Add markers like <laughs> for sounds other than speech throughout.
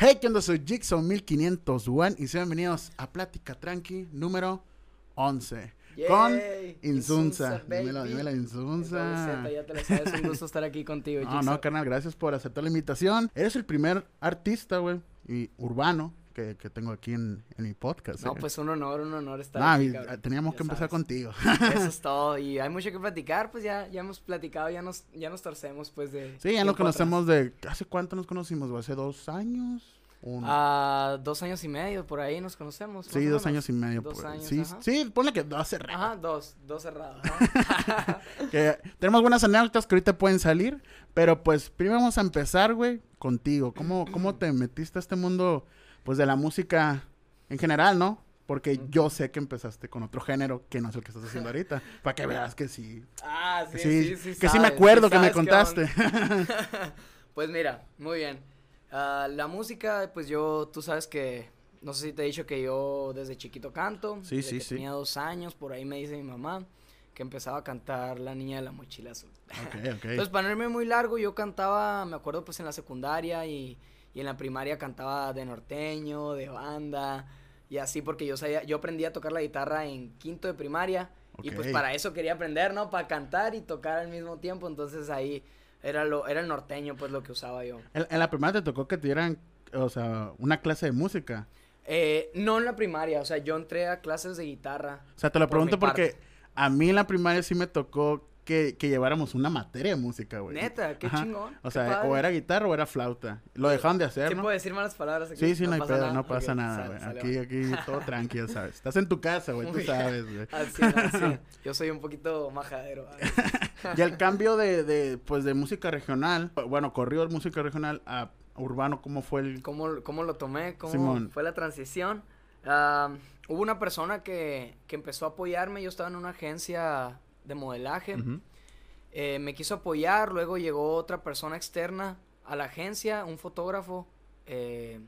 Hey, ¿qué onda? Soy Jigsaw 1501 y sean bienvenidos a Plática Tranqui número 11. Con Insunza. Dímelo, dímelo, Insunza. Ya te lo sabes, un gusto estar aquí contigo, <laughs> No, Jigsaw. no, carnal, gracias por aceptar la invitación. Eres el primer artista, güey, y urbano que, que tengo aquí en, en mi podcast. No, eh. pues un honor, un honor estar Nah, aquí, cabrón. teníamos Ya que empezar sabes. contigo. Eso es <laughs> todo, y hay mucho que platicar, pues ya, ya hemos platicado, ya nos, ya nos torcemos, pues, de... Sí, ya nos tiempo atrás. conocemos de... ¿Hace cuánto nos conocimos? ¿Hace dos años? Ah, dos años y medio, por ahí nos conocemos. sí, dos años y medio. Dos por años, sí, ajá. sí, ponle que dos rato. Ajá, dos, dos cerrados. <laughs> Que tenemos buenas anécdotas que ahorita pueden salir, pero pues primero vamos a empezar, güey, contigo. ¿Cómo, ¿Cómo te metiste a este mundo, pues, de la música en general, no? Porque yo sé que empezaste con otro género que no es el que estás haciendo ahorita. <laughs> Para que veas que sí. ah, sí, Sí, sí, sí, que sí me acuerdo que me contaste. <laughs> <laughs> pues mira, muy bien. Ah, la música, pues yo, tú sabes que, no sé si te he dicho que yo desde chiquito canto. Sí, desde sí, que sí. Tenía dos años, por ahí me dice mi mamá que empezaba a cantar La Niña de la Mochila Azul. ok, ok. Entonces, para no irme muy largo, yo cantaba, me acuerdo pues en la secundaria y, y en la primaria cantaba de norteño, de banda y así porque yo sabía, yo aprendí a tocar la guitarra en quinto de primaria y pues para eso quería aprender, ¿no? Para cantar y tocar al mismo tiempo, entonces ahí era lo, era el norteño pues lo que usaba yo. En, en la primera te tocó que te dieran, o sea, una clase de música. Eh, no en la primaria, o sea, yo entré a clases de guitarra. O sea, te lo Por pregunto porque a mí en la primaria sí me tocó que, que lleváramos una materia de música, güey. Neta, qué Ajá. chingón. O qué sea, padre. o era guitarra o era flauta. Lo dejaron de hacer, ¿Sí ¿no? puedo decir malas palabras aquí? Sí, sí, no, hay pedo, no pasa nada, güey. Aquí, aquí, todo tranquilo, ¿sabes? Estás en tu casa, güey, tú sabes, güey. <laughs> Al <laughs> cien. Yo soy un poquito majadero. <laughs> Y el cambio de, de, pues, de música regional, bueno, corrió de música regional a urbano, ¿cómo fue el...? ¿Cómo, cómo lo tomé? ¿Cómo Simón. fue la transición? Ah, hubo una persona que, que empezó a apoyarme. Yo estaba en una agencia de modelaje. Eh, me quiso apoyar. Luego llegó otra persona externa a la agencia, un fotógrafo. eh,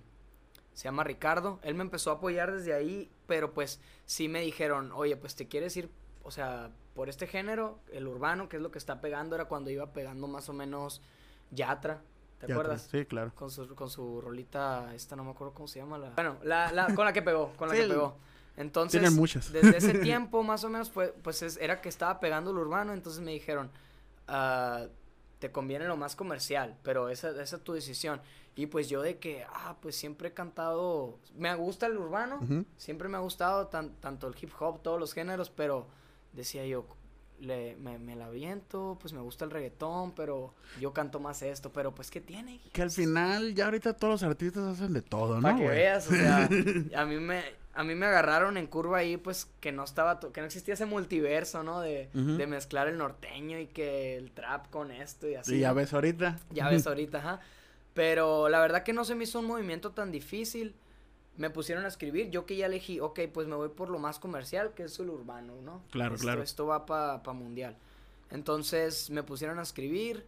se llama Ricardo. Él me empezó a apoyar desde ahí. Pero pues sí me dijeron, oye, pues te quieres ir, o sea, por este género, el urbano, que es lo que está pegando. Era cuando iba pegando más o menos Yatra. ¿Te Ya, acuerdas? Sí, claro. Con su, con su rolita, esta no me acuerdo cómo se llama la... Bueno, la, la, con la que pegó, con la Sí, que el- pegó. Entonces, Tienen muchas. desde ese <laughs> tiempo más o menos fue, pues es- era que estaba pegando lo urbano, entonces me dijeron, ah, te conviene lo más comercial, pero esa, esa es tu decisión. Y pues yo de que, ah, pues siempre he cantado, me gusta el urbano, Ujú. siempre me ha gustado tan- tanto el hip hop, todos los géneros, pero decía yo, le, me, me la aviento, pues me gusta el reggaetón, pero yo canto más esto, pero pues ¿qué tiene? Que al final, ya ahorita todos los artistas hacen de todo, ¿no, Para que güey? veas, o sea, <laughs> a mí me a mí me agarraron en curva ahí pues que no estaba que no existía ese multiverso, ¿no? De, de mezclar el norteño y que el trap con esto y así. Sí, ya ves ahorita. Ya ves ahorita, ajá. Pero la verdad que no se me hizo un movimiento tan difícil. Me pusieron a escribir, yo que ya elegí, ok, pues me voy por lo más comercial, que es el urbano, ¿no? Claro, Esto- claro. Esto va para pa mundial. Entonces me pusieron a escribir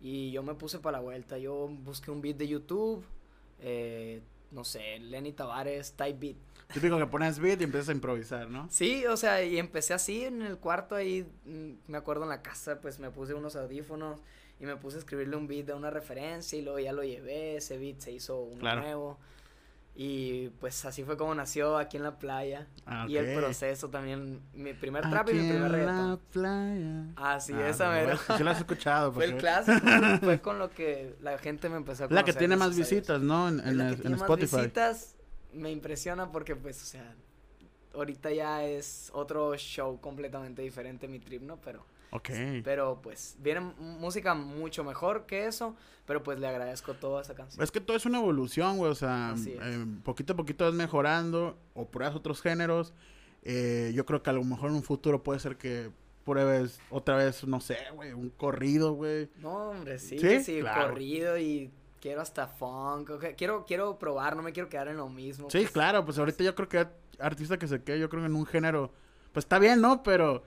y yo me puse para la vuelta. Yo busqué un beat de YouTube, eh, no sé, Lenny Tavares, type beat. Típico que pones beat y empiezas a improvisar, ¿no? Sí, o sea, y empecé así en el cuarto ahí, mm, me acuerdo en la casa, pues me puse unos audífonos y me puse a escribirle un beat de una referencia y luego ya lo llevé, ese beat se hizo uno Claro. nuevo. Y pues así fue como nació aquí en la playa. Ah, Y el proceso también, mi primer trap y mi primer en reggaetón. la playa. Así, Ah, esa no, mero. güey, Sí la has escuchado. Fue el porque- clásico, <laughs> fue con lo que la gente me empezó a La que conocer, tiene más a visitas, ¿no? En, Es en, la que el- en tiene más Spotify. visitas me impresiona porque pues, o sea, ahorita ya es otro show completamente diferente mi trip, ¿no? Pero, Ok. pero pues, viene música mucho mejor que eso, pero pues le agradezco toda esa canción. Es que todo es una evolución, güey. O sea, eh, poquito a poquito vas mejorando o pruebas otros géneros. Eh, yo creo que a lo mejor en un futuro puede ser que pruebes otra vez, no sé, güey, un corrido, güey. No, hombre, sí, ¿Sí? sí, Claro. corrido y quiero hasta funk, quiero, quiero probar, no me quiero quedar en lo mismo. Sí, pues. claro, pues ahorita yo creo que artista que se quede, yo creo que en un género, pues está bien, ¿no? Pero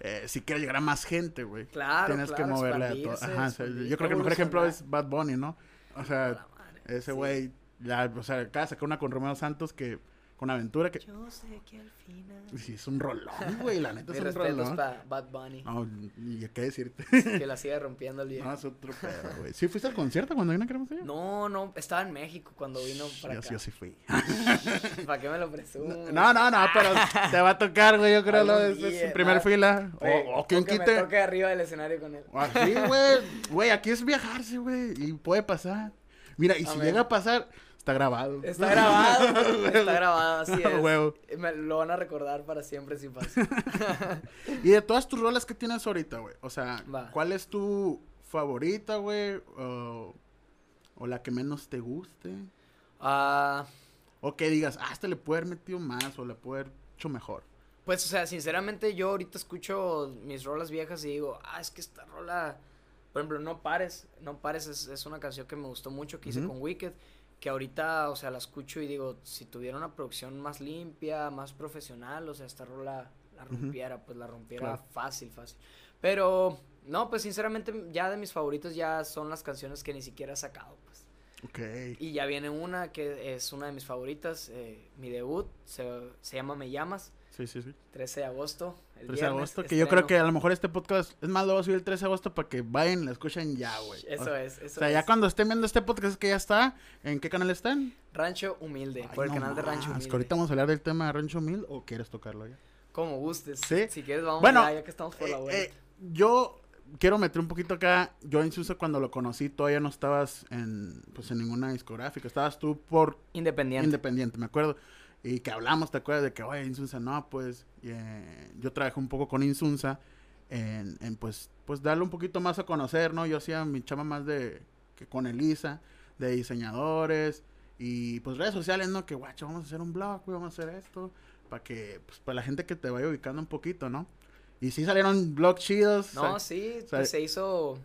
eh, si quiere llegar a más gente, güey. Claro, Tienes que moverle a todo. Ajá, o sea, expandir- yo creo que el mejor ejemplo es. Bad Bunny, ¿no? O sea, ese sí. güey, ya, o sea, acaba de sacar una con Romeo Santos que con Aventura. Que... Yo sé que al final. <laughs> Sí, es un rolón, güey. La neta es <laughs> un rolón. para Bad Bunny. No, y qué decirte. que la <laughs> sigue rompiendo el viejo. No, es otro pedo, güey. ¿Sí fuiste al concierto cuando vino a Cremosillo? No, no, estaba en México cuando vino para yo, acá. yo sí fui. ¿Para qué me lo presumo? No, no, no, pero te va a tocar, güey, yo creo, lo día, en primer no. fila. O, o quien que me quite. toque arriba del escenario con él. Así, güey. Güey, aquí es viajarse, güey. Y puede pasar. Mira, y si llega a pasar, está grabado. Está grabado, <laughs> está grabado, así es. huevo. Me lo van a recordar para siempre si pasa. <laughs> Y de todas tus rolas que tienes ahorita, güey. O sea, Va. ¿cuál es tu favorita, güey? O, o la que menos te guste. Ah, O que digas, ah, esta le puede haber metido más o le puede haber hecho mejor. pues, o sea, sinceramente yo ahorita escucho mis rolas viejas y digo, ah, es que esta rola, por ejemplo, No Pares, No Pares es, es una canción que me gustó mucho, que hice con Wicked, que ahorita, o sea, la escucho y digo, si tuviera una producción más limpia, más profesional, o sea, esta rola la rompiera, pues la rompiera Claro. fácil, fácil. Pero, no, pues sinceramente ya de mis favoritos ya son las canciones que ni siquiera he sacado, pues. Ok. Y ya viene una que es una de mis favoritas, eh, mi debut, se, se llama Me Llamas, Sí, sí, sí. 13 de agosto. El 13 de agosto. Que yo creo que a lo mejor este podcast, es más, lo voy a subir el 13 de agosto para que vayan y la escuchen ya, güey. Eso o, es, O eso sea, ya es. cuando estén viendo este podcast es que ya está. ¿En qué canal están? Rancho Humilde, Ay, por el no canal de Rancho Humilde. que ahorita vamos a hablar del tema de Rancho Mil o quieres tocarlo ya. Como gustes. Sí. Si quieres, vamos Bueno, ya, ya que estamos por la Eh, vuelta. eh, yo quiero meter un poquito acá. Yo Susa cuando lo conocí todavía no estabas en, pues, en ninguna discográfica. Estabas tú por Independiente. Independiente, me acuerdo. Y que hablamos, ¿te acuerdas? De que, oye, Insunza, no, pues, eh, yo trabajé un poco con Insunza en, en, pues, pues, darle un poquito más a conocer, ¿no? Yo hacía mi chama más de, que con Elisa, de diseñadores y, pues, redes sociales, ¿no? Que, guacho, vamos a hacer un blog, güey, vamos a hacer esto, para que, pues, para la gente que te vaya ubicando un poquito, ¿no? Y sí salieron blogs chidos. No, sal- sí, pues se hizo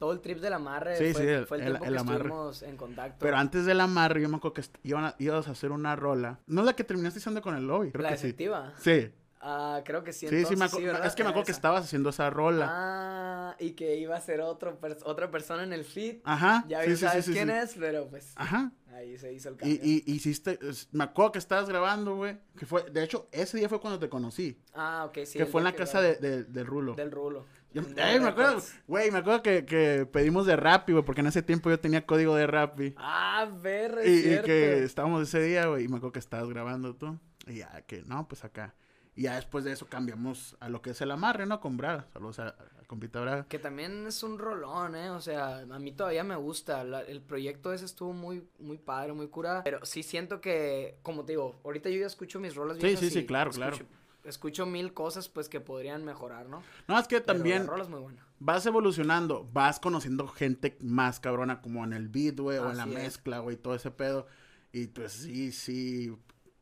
todo el trip del amarre. Sí, fue, sí, el- fue el, el- tiempo el que amarre. estuvimos en contacto. Pero antes del amarre, yo me acuerdo que iban a- ibas a hacer una rola. No es la que terminaste haciendo con el lobby, creo la que sí. efectiva. Sí, Ah, creo que sí. Sí, sí, me entonces acuerdo. ¿verdad? es que me acuerdo que estabas haciendo esa rola. Ah, y que iba a ser otro otra persona en el feed. Ajá. Ya sí, sí, sabes sí, sí, quién sí. es, pero pues Ajá. ahí se hizo el cambio. y hiciste, me acuerdo que estabas grabando, güey. Que fue, de hecho, ese día fue cuando te conocí. Ah, ok, sí. que fue en la que casa de- del Rulo. Del rulo. Yo- En Ey, me acuerdo, güey, me acuerdo que, que pedimos de Rappi, güey, porque en ese tiempo yo tenía código de Rappi. Ah, ver, Y, es y cierto. que estábamos ese día, güey, y me acuerdo que estabas grabando tú. Y ya, que no, pues acá. Y ya después de eso cambiamos a lo que es el amarre, ¿no? Con Braga. Saludos a, a compita Braga. Que también es un rolón, ¿eh? O sea, a mí todavía me gusta. la- el proyecto ese estuvo muy, muy padre, muy cura. Pero sí siento que, como te digo, ahorita yo ya escucho mis rolas Sí, sí, sí, claro, escucho, claro. Escucho mil cosas, pues, que podrían mejorar, ¿no? No, es que Pero también la rola es muy buena. vas evolucionando, vas conociendo gente más cabrona como en el beat, güey, o en la es. mezcla, güey, todo ese pedo. Y pues sí, sí.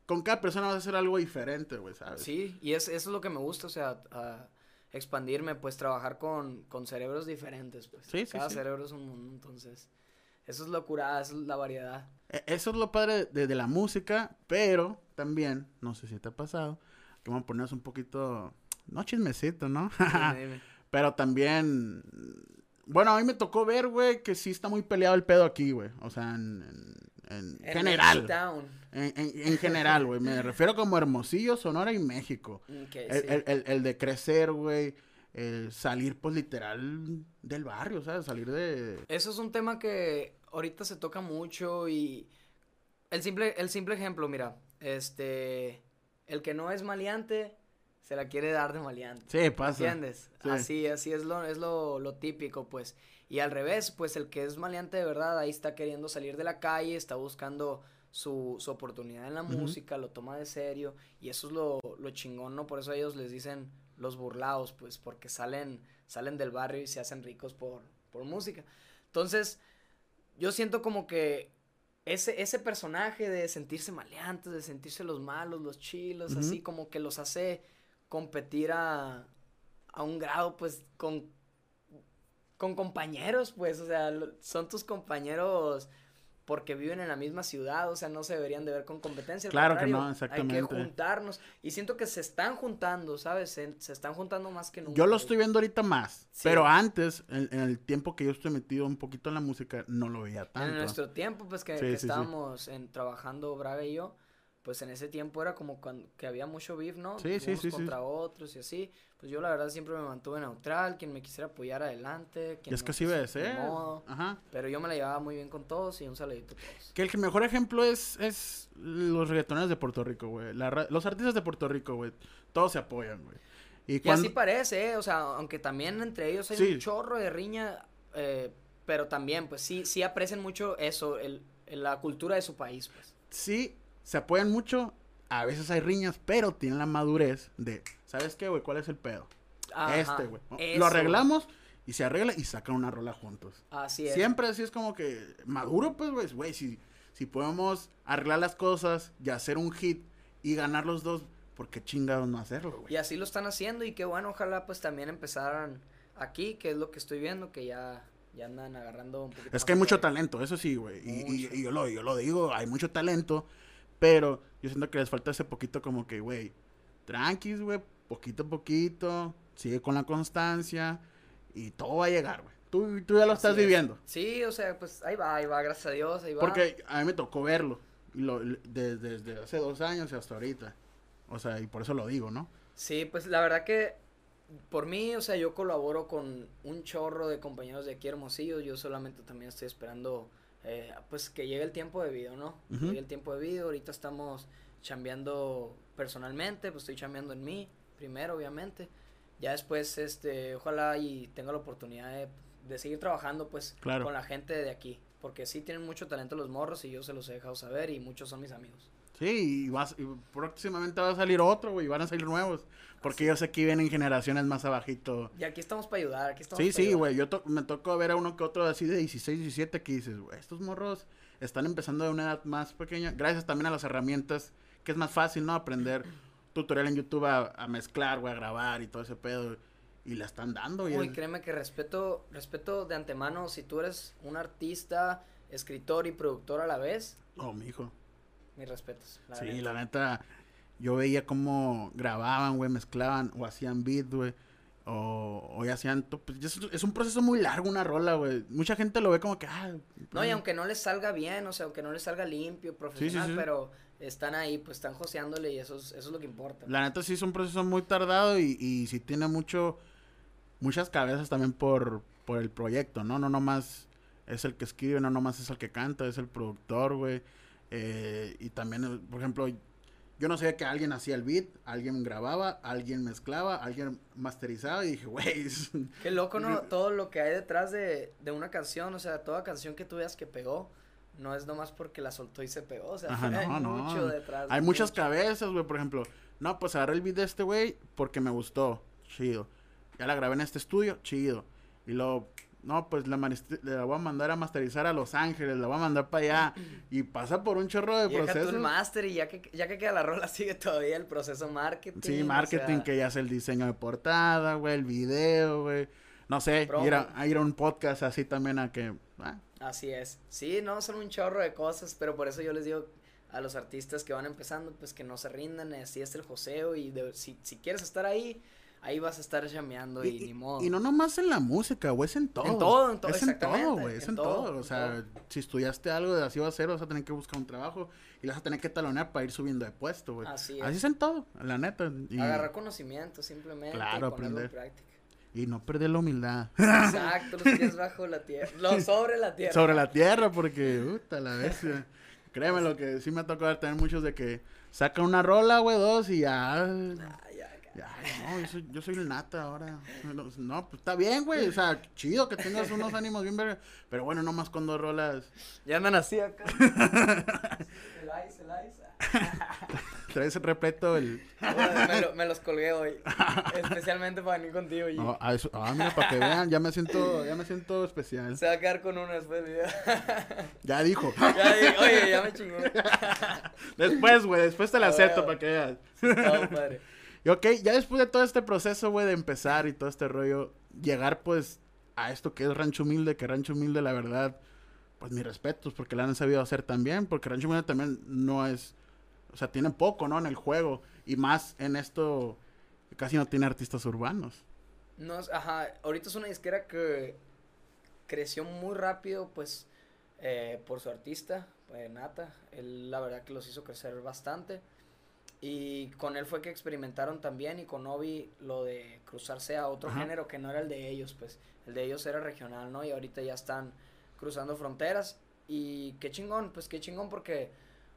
Con cada persona vas a hacer algo diferente, güey, ¿sabes? Sí, y es, eso es lo que me gusta, o sea, a- expandirme, pues, trabajar con, con cerebros diferentes, pues. Sí, sí, Cada sí. cerebro es un mundo, entonces. Eso es locura, eso es la variedad. E- Eso es lo padre de, de la música, pero también, no sé si te ha pasado, que vamos a ponernos un poquito, no chismecito, ¿no? <laughs> Dime, dime. pero también, bueno, a mí me tocó ver, güey, que sí está muy peleado el pedo aquí, güey. O sea, en, en- en En general. En, en- en general, güey. Me refiero como Hermosillo, Sonora y México. Ok, El, sí. el- el- el de crecer, güey. el salir, pues, literal del barrio, ¿sabes? Salir de... Eso es un tema que ahorita se toca mucho y el simple, el simple ejemplo, mira, este, el que no es maleante se la quiere dar de maleante. Sí, pasa. ¿Entiendes? Sí. Así, así es lo, es lo, lo típico, pues. Y al revés, pues el que es maleante de verdad, ahí está queriendo salir de la calle, está buscando su, su oportunidad en la música, lo toma de serio, y eso es lo, lo chingón, ¿no? Por eso ellos les dicen los burlados, pues, porque salen, salen del barrio y se hacen ricos por, por música. Entonces, yo siento como que ese, ese personaje de sentirse maleantes, de sentirse los malos, los chilos, así como que los hace competir a, a un grado, pues, con, con compañeros, pues, o sea, son tus compañeros porque viven en la misma ciudad, o sea, no se deberían de ver con competencia. Claro que no, Hay exactamente. que juntarnos, y siento que se están juntando, ¿sabes? Se, se están juntando más que nunca. Yo lo estoy viendo ahorita más. Sí. Pero antes, en, en el tiempo que yo estoy metido un poquito en la música, no lo veía tanto. En nuestro tiempo, pues, que, Sí, que sí. estábamos en, trabajando Braga y yo, pues en ese tiempo era como cuando, que había mucho beef, ¿no? Sí, sí, Unos sí, sí. contra otros y así. Pues yo la verdad siempre me mantuve neutral, quien me quisiera apoyar adelante. Y quien es no, que así pues, de ni ser. modo. Ajá. Pero yo me la llevaba muy bien con todos y un saludito a todos. Que el mejor ejemplo es, es los reggaetoneros de Puerto Rico, güey. Los artistas de Puerto Rico, güey. Todos se apoyan, güey. Y Y cuando... así parece, ¿eh? O sea, aunque también entre ellos hay Sí. un chorro de riña, eh, pero también, pues sí, sí aprecian mucho eso, el, el- la cultura de su país, pues. sí se apoyan mucho. A veces hay riñas, pero tienen la madurez de, ¿sabes qué, güey? ¿Cuál es el pedo? Ajá, este, güey. Lo arreglamos y se arregla y sacan una rola juntos. Así es. Siempre así es como que maduro, pues, güey. Güey, si, si podemos arreglar las cosas y hacer un hit y ganar los dos, ¿por qué chingados no hacerlo, güey? Y así lo están haciendo y qué bueno, ojalá pues también empezaran aquí, que es lo que estoy viendo, que ya, ya andan agarrando un poquito Es que hay mucho talento, eso sí, güey. Y, y- y yo, lo, yo lo digo, hay mucho talento, pero yo siento que les falta ese poquito como que, güey, tranquis, güey, poquito a poquito, sigue con la constancia y todo va a llegar, güey. Tú, tú ya lo Así estás es. viviendo. Sí, o sea, pues ahí va, ahí va, gracias a Dios, ahí va. Porque a mí me tocó verlo lo, de- desde hace dos años y hasta ahorita. O sea, y por eso lo digo, ¿no? Sí, pues la verdad que por mí, o sea, yo colaboro con un chorro de compañeros de aquí Hermosillo, yo solamente también estoy esperando, eh, pues que llegue el tiempo de video, ¿no? Ujú. Llegue el tiempo de video, ahorita estamos chambeando personalmente, pues estoy chambeando en mí, primero, obviamente. Ya después, este, ojalá y tenga la oportunidad de, de seguir trabajando, pues, Claro. con la gente de aquí. Porque sí tienen mucho talento los morros y yo se los he dejado saber y muchos son mis amigos. Sí, y, vas, y próximamente va a salir otro, güey, y van a salir nuevos. Porque yo sé que vienen generaciones más abajito. Y aquí estamos para ayudar, aquí estamos Sí, sí, güey. Yo to- me tocó ver a uno que otro así de 16, 17 que dices, güey, estos morros están empezando de una edad más pequeña. Gracias también a las herramientas, que es más fácil, ¿no? Aprender <clears throat> tutorial en YouTube a, a mezclar, güey, a grabar y todo ese pedo. Y la están dando, güey. Uy, créeme que respeto, respeto de antemano, si tú eres un artista, escritor y productor a la vez, Oh, mijo. Mis respetos. la Sí, la neta, yo veía cómo grababan, güey, mezclaban o hacían beat, güey. O, o ya hacían, pues, es, es un proceso muy largo una rola, güey. Mucha gente lo ve como que, ah, No, y aunque no les salga bien, o sea, aunque no les salga limpio, profesional, sí. pero están ahí, pues están joseándole y eso es, eso es lo que importa. La neta sí es un proceso muy tardado y, y sí tiene mucho, muchas cabezas también por, por el proyecto, ¿no? No nomás es el que escribe, no nomás es el que canta, es el productor, güey. Eh, y también, eh, por ejemplo, yo no sabía que alguien hacía el beat, alguien grababa, alguien mezclaba, alguien masterizaba y dije, güey, Qué loco, ¿no? <laughs> Todo lo que hay detrás de, de una canción, o sea, toda canción que tú veas que pegó, no es nomás porque la soltó y se pegó, o sea, Ajá, hay no, no. mucho detrás. hay muchas mucho. cabezas, güey, por ejemplo. No, pues agarré el beat de este güey porque me gustó, chido. Ya la grabé en este estudio, chido. Y luego, no, pues la, la voy a mandar a masterizar a Los Ángeles, la voy a mandar para allá. <laughs> Y pasa por un chorro de procesos. el máster y ya que, ya que queda la rola <laughs> sigue todavía el proceso marketing. Sí, o marketing, sea, que ya hace el diseño de portada, güey, el video, güey. No sé, ir a, a ir a un podcast así también a que... ah, Así es. Sí, no, son un chorro de cosas, pero por eso yo les digo a los artistas que van empezando, pues que no se rindan, así es el joseo y de- si, si quieres estar ahí, ahí vas a estar llameando y, y, ni modo. y no nomás en la música, güey, es en todo. todo, en todo, Es en todo, güey, es en, en todo. todo, O en sea, todo. si estudiaste algo de así va a ser, vas a tener que buscar un trabajo y vas a tener que talonear para ir subiendo de puesto, güey. Así Así es. es en todo, la neta. Y, Agarrar conocimiento simplemente Claro, y ponerlo en aprender. práctica. y no perder la humildad. <laughs> Exacto, los pies <laughs> bajo la tierra, los sobre la tierra. Sobre la tierra, porque, puta, la bestia. Créeme lo que sí me ha tocado tener muchos de que saca una rola, güey, dos y ya... Ay, no, yo soy, yo soy el nata ahora. No, No, pues está bien, güey. O sea, chido que tengas unos ánimos bien verga. Pero bueno, nomás con dos rolas. Ya andan así acá. el ice, el ice. Traes repleto el. Bueno, me, lo- me los colgué hoy. Especialmente para venir contigo. No, a eso, ah, mira, para que vean, ya me siento, ya me siento especial. Se va a quedar con uno después. <laughs> Ya dijo. <laughs> Ya di- oye, ya me chingó. Después, güey, después te la Ah, acepto para que veas. Todo padre. Y ok, ya después de todo este proceso, güey, de empezar y todo este rollo, llegar pues a esto que es Rancho Humilde, que Rancho Humilde, la verdad, pues mis respetos, porque la han sabido hacer también, porque Rancho Humilde también no es, o sea, tiene poco, ¿no? En el juego, y más en esto, casi no tiene artistas urbanos. No, ajá, ahorita es una disquera que creció muy rápido, pues, eh, por su artista, eh, Nata. Él la verdad que los hizo crecer bastante. Y con él fue que experimentaron también y con Obi lo de cruzarse a otro Ajá. género que no era el de ellos, pues el de ellos era regional, ¿no? Y ahorita ya están cruzando fronteras y qué chingón, pues qué chingón porque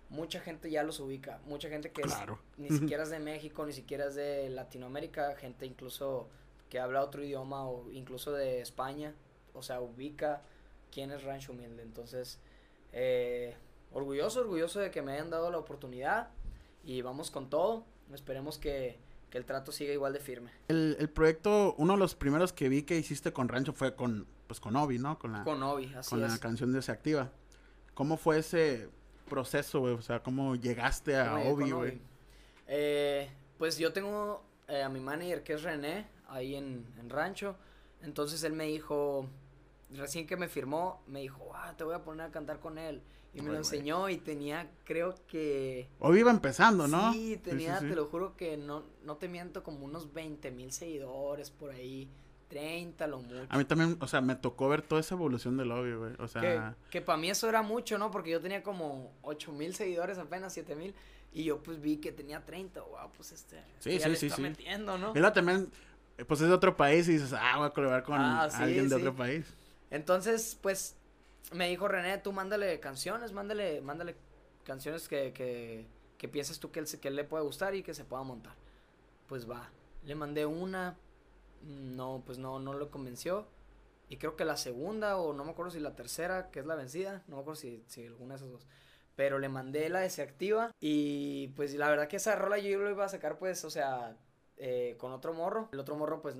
mucha gente ya los ubica, mucha gente que es- Claro. ni siquiera es de México, ni siquiera es de Latinoamérica, gente incluso que habla otro idioma o incluso de España, o sea, ubica quién es Rancho Humilde. Entonces, eh, orgulloso, orgulloso de que me hayan dado la oportunidad y vamos con todo. Esperemos que, que el trato siga igual de firme. El, el proyecto, uno de los primeros que vi que hiciste con Rancho fue con, pues con Obi, ¿no? Con la, con, Con Obi, así la es. canción de Se Activa. ¿Cómo fue ese proceso, güey? O sea, ¿cómo llegaste a ¿Cómo llegué Obi, con güey? Eh, pues yo tengo eh, a mi manager que es René, ahí en, en Rancho. Entonces él me dijo, recién que me firmó, me dijo, ah, te voy a poner a cantar con él. Y me lo enseñó y tenía, creo que... Obi iba empezando, ¿no? Sí, tenía, sí. te lo juro que no, no te miento, como unos 20 mil seguidores por ahí. 30 lo mucho. A mí también, o sea, me tocó ver toda esa evolución del Obi, güey. O que, sea, que para mí eso era mucho, ¿no? Porque yo tenía como 8 mil seguidores, apenas 7 mil. Y yo pues vi que tenía 30. Wow, pues este. Sí, este ya sí, le sí, está sí. metiendo, ¿no? luego también, pues es de otro país y dices, ah, voy a colaborar con Ah, sí, alguien de sí. otro país. Entonces, pues me dijo René, tú mándale canciones, mándale, mándale canciones que, que, que pienses tú que él, que él le puede gustar y que se pueda montar. Pues va, le mandé una, no, pues no, no lo convenció. Y creo que la segunda, o no me acuerdo si la tercera, que es la vencida, no me acuerdo si, si alguna de esas dos. Pero le mandé la de Se Activa y pues la verdad que esa rola yo lo iba a sacar pues, o sea, eh, con otro morro. El otro morro pues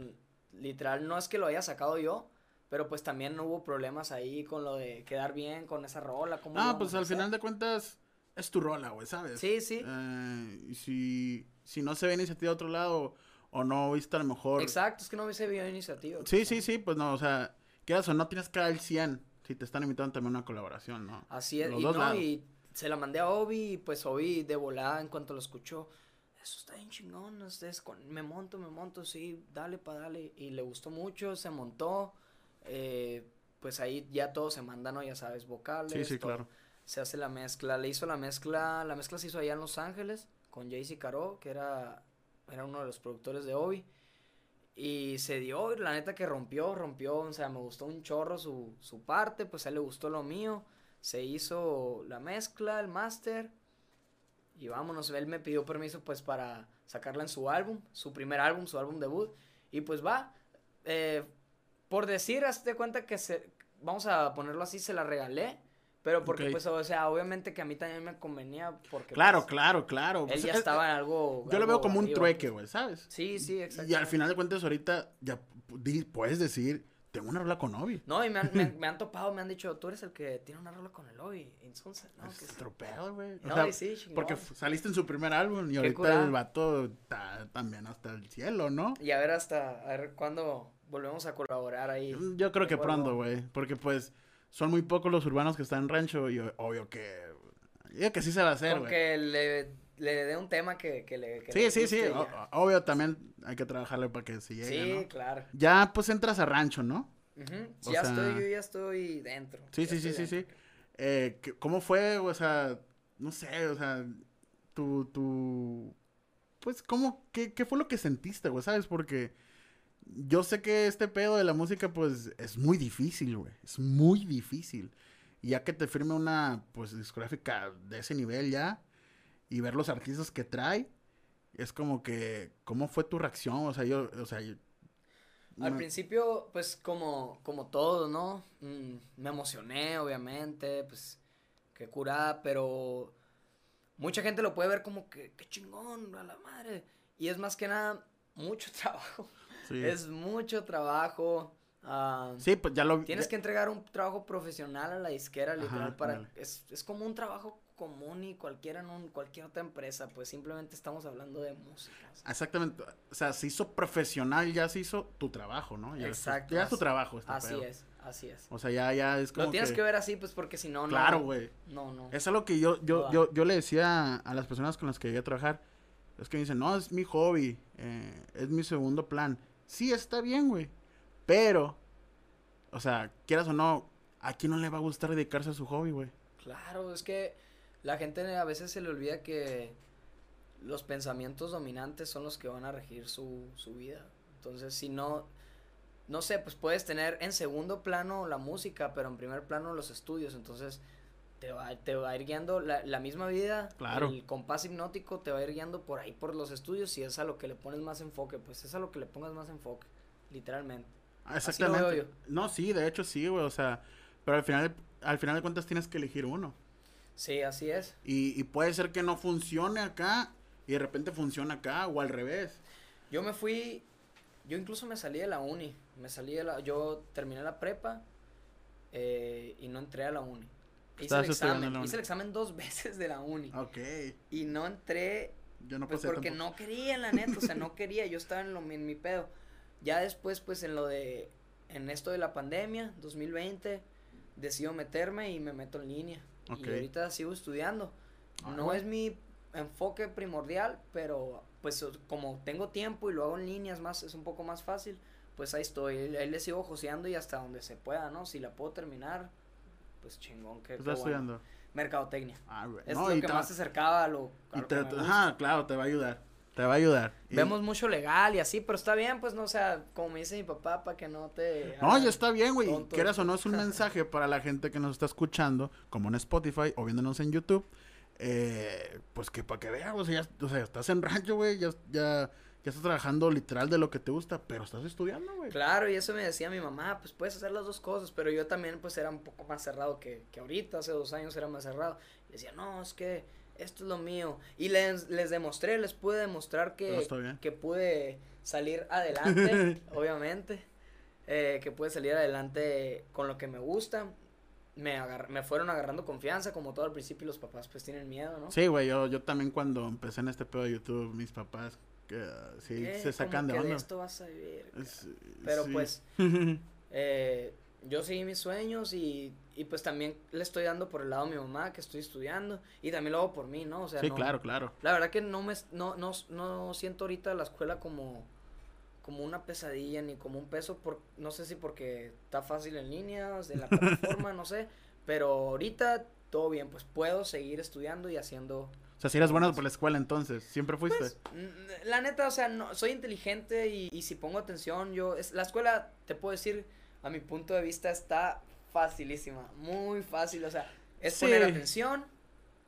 literal no es que lo haya sacado yo, pero pues también no hubo problemas ahí con lo de quedar bien con esa rola. cómo Ah, pues al final de cuentas es tu rola, güey, ¿sabes? Sí, sí. Eh, y si, si no se ve iniciativa de otro lado o no viste a lo mejor... Exacto, es que no hubiese habido iniciativa. Sí, sí, sí, pues no, o sea, quieras o no tienes que dar el 100 si te están invitando también a una colaboración, ¿no? Así es, Los y dos no, lados. y se la mandé a Obi, y pues Obi de volada en cuanto lo escuchó, eso está bien chingón, ustedes con, me monto, me monto, sí, dale pa' dale, y le gustó mucho, se montó, eh, pues ahí ya todo se manda, ¿no? Ya sabes, vocales, Sí, sí, todo. claro. se hace la mezcla, le hizo la mezcla, la mezcla se hizo allá en Los Ángeles, con Jaycee Caro, que era, era uno de los productores de Obi, y se dio, la neta que rompió, rompió, o sea, me gustó un chorro su, su parte, pues a él le gustó lo mío, se hizo la mezcla, el máster, y vámonos, él me pidió permiso pues para sacarla en su álbum, su primer álbum, su álbum debut, y pues va, eh, por decir, hazte cuenta que se, vamos a ponerlo así, se la regalé, pero porque pues, o sea, obviamente que a mí también me convenía, porque Claro, pues, claro, claro. él Pues, ya es- estaba en algo... Yo lo veo como un trueque, pues. güey, ¿sabes? Sí, sí, exacto. Y al final de cuentas ahorita ya puedes decir, tengo una rola con Obi. No, y me han, me, han- <laughs> me han topado, me han dicho, tú eres el que tiene una rola con el Obi. Entonces, no, es que pedo, güey. O No, sea, y sí, chingón. porque saliste en su primer álbum y ahorita el vato está también hasta el cielo, ¿no? Y a ver hasta, a ver cuándo volvemos a colaborar ahí. Yo creo que pronto, güey. Porque pues son muy pocos los urbanos que están en rancho y obvio que... Yo que sí se va a hacer, güey. que le, le dé un tema que, que le que Sí, le sí, sí. o- obvio también hay que trabajarle para que se llegue, Sí, ¿no? claro. Ya pues entras a rancho, ¿no? O ya sea- estoy, yo ya estoy dentro. Sí, sí, sí, sí, sí. Eh, ¿qué- ¿Cómo fue, o sea, no sé, o sea, tu, tu, pues, ¿cómo, qué, qué fue lo que sentiste, güey, sabes? Porque yo sé que este pedo de la música, pues, es muy difícil, güey, es muy difícil. Y ya que te firme una, pues, discográfica de ese nivel ya, y ver los artistas que trae, es como que, ¿cómo fue tu reacción? O sea, yo, o sea, yo- Al principio, pues como, como todo, ¿no? Mm, me emocioné, obviamente, pues qué curada, pero mucha gente lo puede ver como que, qué chingón, a la madre. Y es más que nada mucho <laughs> trabajo. Sí. Es mucho trabajo. ah, Sí, pues ya lo Tienes ya- que entregar un trabajo profesional a la disquera, literal, Ajá, para... Es, es como un trabajo común y cualquiera en un, cualquier otra empresa, pues simplemente estamos hablando de música. Exactamente. O sea, se hizo profesional, ya se hizo tu trabajo, ¿no? Ya, Exacto, Ya es tu trabajo este Así pedo. es, así es. O sea, ya, ya es como Lo tienes que... ver así, pues porque si no, no. Claro, güey. No, no. Es algo que yo, yo, No yo, yo le decía a las personas con las que llegué a trabajar. Es que me dicen, no, es mi hobby. eh, es mi segundo plan. Sí, está bien, güey. Pero, o sea, quieras o no, ¿a quién no le va a gustar dedicarse a su hobby, güey? Claro, es que la gente a veces se le olvida que los pensamientos dominantes son los que van a regir su, su vida. Entonces, si no, no sé, pues puedes tener en segundo plano la música, pero en primer plano los estudios. Entonces, te va, te va a ir guiando la, la misma vida. Claro. El compás hipnótico te va a ir guiando por ahí, por los estudios, y es a lo que le pones más enfoque. Pues es a lo que le pongas más enfoque, literalmente. Ah, Así lo veo Exactamente. No, sí, de hecho sí, güey, o sea, pero al final, al final de cuentas tienes que elegir uno. Sí, así es. Y, y puede ser que no funcione acá y de repente funciona acá o al revés. Yo me fui, yo incluso me salí de la uni, me salí de la, yo terminé la prepa eh, y no entré a la uni. Hice el examen, hice el examen dos <laughs> veces de la uni Ok. y no entré Yo no pues pasé porque tampoco. no quería, la neta, o sea, no quería, yo estaba en, lo, en mi pedo. Ya después, pues en lo de, en esto de la pandemia, 2020, decido meterme y me meto en línea. Ok. Y ahorita sigo estudiando. Ah, no bueno. es mi enfoque primordial, pero pues como tengo tiempo y lo hago en línea, es más, es un poco más fácil, pues ahí estoy, ahí le sigo joseando y hasta donde se pueda, ¿no? Si la puedo terminar, pues chingón, que ¿Qué estás estudiando? Mercadotecnia. Ah, güey. Es No, lo que más se acercaba a lo, a y lo te- que me gusta. ajá, claro, te va a ayudar. Te va a ayudar. Y- Vemos mucho legal y así, pero está bien, pues no, o sea, como me dice mi papá, para que no te. No, ya está bien, güey. Quieras o no, es un <laughs> mensaje para la gente que nos está escuchando, como en Spotify o viéndonos en YouTube. Eh, pues que para que vean, o sea, ya- o sea, estás en rancho, güey, ya, ya, ya estás trabajando literal de lo que te gusta, pero estás estudiando, güey. Claro, y eso me decía mi mamá, pues puedes hacer las dos cosas, pero yo también pues era un poco más cerrado que, que ahorita, hace dos años era más cerrado. Y decía, no, es que esto es lo mío. Y les, les demostré, les pude demostrar que, que pude salir adelante, <laughs> obviamente, eh, que pude salir adelante con lo que me gusta. Me, agar- me fueron agarrando confianza, como todo al principio los papás pues tienen miedo, ¿no? Sí, güey, yo, yo también cuando empecé en este pedo de YouTube, mis papás, que ah, sí, ¿Qué? se sacan ¿Cómo de onda. esto vas a vivir? Pero sí. pues, <laughs> eh, yo seguí mis sueños y, y pues también le estoy dando por el lado a mi mamá que estoy estudiando y también lo hago por mí, ¿no? O sea, sí, no- claro, claro. La verdad que no me, no, no, no siento ahorita la escuela como, como una pesadilla ni como un peso, por, no sé si porque está fácil en línea, de la <laughs> plataforma, no sé, pero ahorita todo bien, pues puedo seguir estudiando y haciendo sea, si eras bueno por la escuela entonces, siempre fuiste. pues, la neta, o sea, no, soy inteligente y, y si pongo atención, yo, es, la escuela, te puedo decir, a mi punto de vista está facilísima, muy fácil, o sea, es Sí. poner atención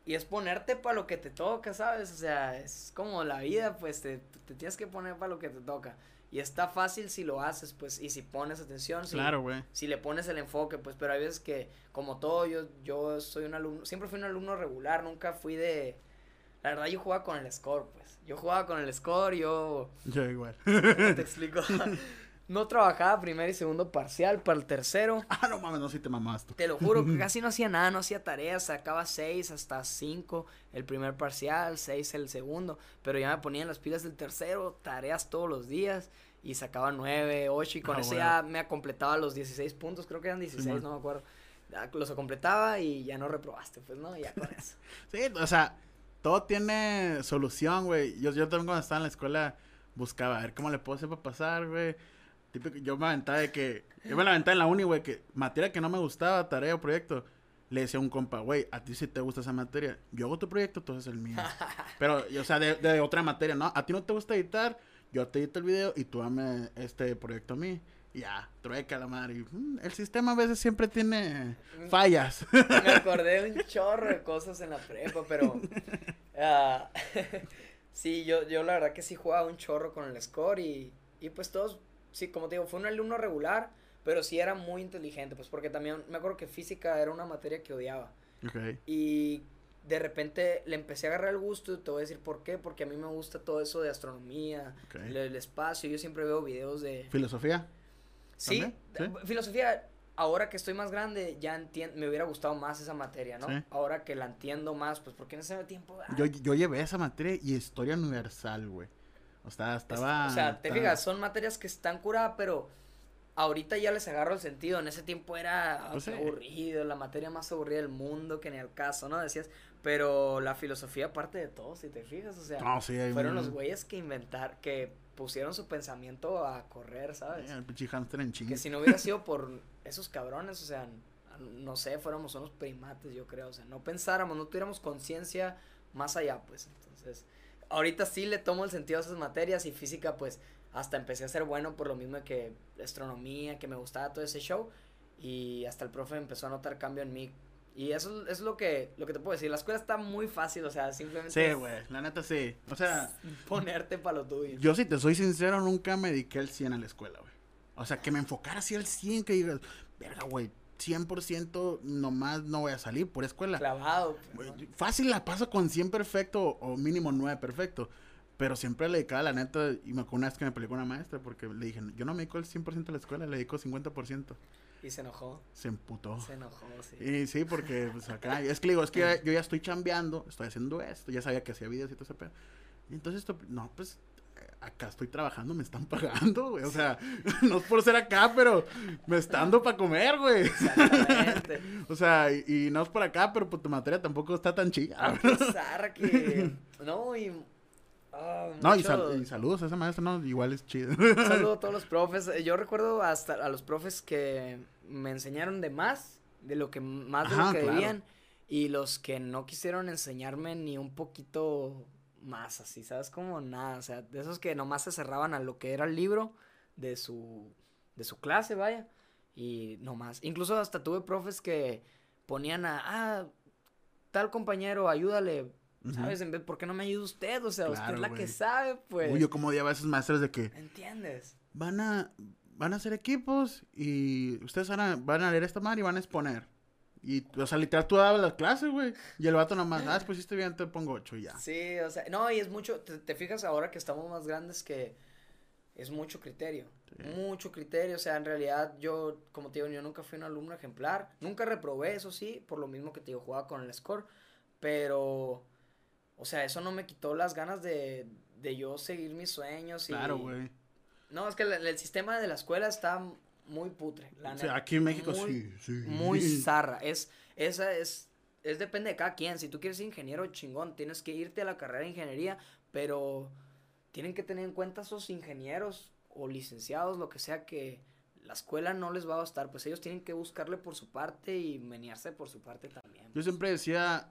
y es ponerte para lo que te toca, ¿sabes? O sea, es como la vida, pues te, te tienes que poner para lo que te toca. Y está fácil si lo haces, pues, y si pones atención, si, Claro, güey. si le pones el enfoque, pues, pero hay veces que, como todo, yo, yo soy un alumno, siempre fui un alumno regular, nunca fui de, la verdad yo jugaba con el score, pues, yo jugaba con el score, yo, Yo igual. ¿cómo te explico? <laughs> no trabajaba primer y segundo parcial, para el tercero, <laughs> ah, no mames, no, si te mamaste. te lo juro, <laughs> casi no hacía nada, no hacía tareas, sacaba seis hasta cinco el primer parcial, seis el segundo, pero ya me ponía en las pilas del tercero, tareas todos los días, y sacaba nueve, ocho, y con Ah, eso bueno. ya me completaba los 16 puntos, creo que eran 16, Simón. no me acuerdo. Los completaba y ya no reprobaste, pues no, ya con eso. Sí, o sea, todo tiene solución, güey. Yo, yo también cuando estaba en la escuela buscaba a ver cómo le puedo hacer para pasar, güey. Típico, yo me aventaba de que, yo me la aventaba en la uni, güey, que materia que no me gustaba, tarea o proyecto. Le decía a un compa, güey, a ti sí te gusta esa materia. Yo hago tu proyecto, tú haces el mío. <laughs> Pero, o sea, de, de otra materia, ¿no? A ti no te gusta editar, yo te edito el video y tú dame este proyecto a mí. Ya, trueca la madre. Y, mm, el sistema a veces siempre tiene fallas. Me acordé de un <laughs> chorro de cosas en la prepa, pero. ah, <laughs> sí, yo, yo la verdad que sí jugaba un chorro con el score y, y pues todos, sí, como te digo, fue un alumno regular, pero sí era muy inteligente, pues porque también me acuerdo que física era una materia que odiaba. Y de repente le empecé a agarrar el gusto y te voy a decir por qué, porque a mí me gusta todo eso de astronomía, Ok. el, el espacio, yo siempre veo videos de... Filosofía. Sí, eh, filosofía, ahora que estoy más grande, ya entiendo, me hubiera gustado más esa materia, ¿no? Sí. Ahora que la entiendo más, pues porque en ese tiempo... ah, Yo, yo llevé esa materia y historia universal, güey. O sea, es- estaba. o sea, te fijas, son materias que están curadas, pero ahorita ya les agarro el sentido. En ese tiempo era Pues sí. aburrido, la materia más aburrida del mundo, que ni al caso, ¿no? Decías, pero la filosofía aparte de todo, si te fijas, o sea, No, sí, fueron un- los güeyes que inventar, que pusieron su pensamiento a correr, ¿sabes? Eh, El pinche hamster en Que si no hubiera sido por esos cabrones, o sea, no sé, fuéramos unos primates, yo creo, o sea, no pensáramos, no tuviéramos conciencia más allá, pues, entonces, ahorita sí le tomo el sentido a esas materias y física, pues, hasta empecé a ser bueno por lo mismo que astronomía, que me gustaba todo ese show, y hasta el profe empezó a notar cambio en mí. Y eso es lo que, lo que te puedo decir. La escuela está muy fácil, o sea, simplemente. Sí, güey, la neta sí. O sea. <laughs> Ponerte para lo tuyo. Yo, si te soy sincero, nunca me dediqué al 100 a la escuela, güey. O sea, que me enfocara así al 100, que digas, verga, güey, 100% nomás no voy a salir por escuela. Clavado. Pues, fácil la paso con 100 perfecto o mínimo 9 perfecto. Pero siempre le dedicaba la neta, y me acuerdo una vez que me peleé con una maestra porque le dije, yo no me dedico el 100% a la escuela, le dedico 50%. Y se enojó. Se emputó. Se enojó, sí. Y sí, porque pues acá, es que digo, es que <laughs> yo ya estoy chambeando, estoy haciendo esto, ya sabía que hacía videos y todo ese pedo. Y entonces, esto, no, pues acá estoy trabajando, me están <laughs> pagando, güey. O sea, <laughs> no es por ser acá, pero me está dando para comer, güey. Exactamente. o sea, y, no es por acá, pero pues tu materia tampoco está tan chida. Ah, que... No, y Ah, no, y, saludos a esa maestra, no, igual es chido. Saludo a <laughs> todos los profes. Yo recuerdo hasta a los profes que me enseñaron de más, de lo que más de lo que debían, y los que no quisieron enseñarme ni un poquito más, así, ¿sabes? Como nada, o sea, de esos que nomás se cerraban a lo que era el libro de su, de su clase, vaya, y no más. Incluso hasta tuve profes que ponían a, ah, tal compañero, ayúdale, ¿Sabes? En vez, ¿por qué no me ayuda usted? O sea, usted es la que sabe, pues. Uy, yo como odiaba a esos maestros de que. ¿Entiendes? Van a, van a hacer equipos y ustedes van a, van a leer esta madre y van a exponer. Y, o sea, literal, tú dabas las clases, güey. Y el vato nomás, ah, pues si bien, te pongo ocho ya. Sí, o sea, no, y es mucho, te, fijas ahora que estamos más grandes que es mucho criterio. Mucho criterio, o sea, en realidad yo, como te digo, yo nunca fui un alumno ejemplar. Nunca reprobé, eso sí, por lo mismo que te digo, jugaba con el score. Pero o sea, eso no me quitó las ganas de, de yo seguir mis sueños. Y... Claro, güey. No, es que el, sistema de la escuela está muy putre. o sea, aquí en México sí, sí. Muy <laughs> zarra. Es, esa es, es depende de cada quien. Si tú quieres ser ingeniero chingón, tienes que irte a la carrera de ingeniería, pero tienen que tener en cuenta esos ingenieros o licenciados, lo que sea que la escuela no les va a bastar, pues ellos tienen que buscarle por su parte y menearse por su parte también. Yo pues. siempre decía,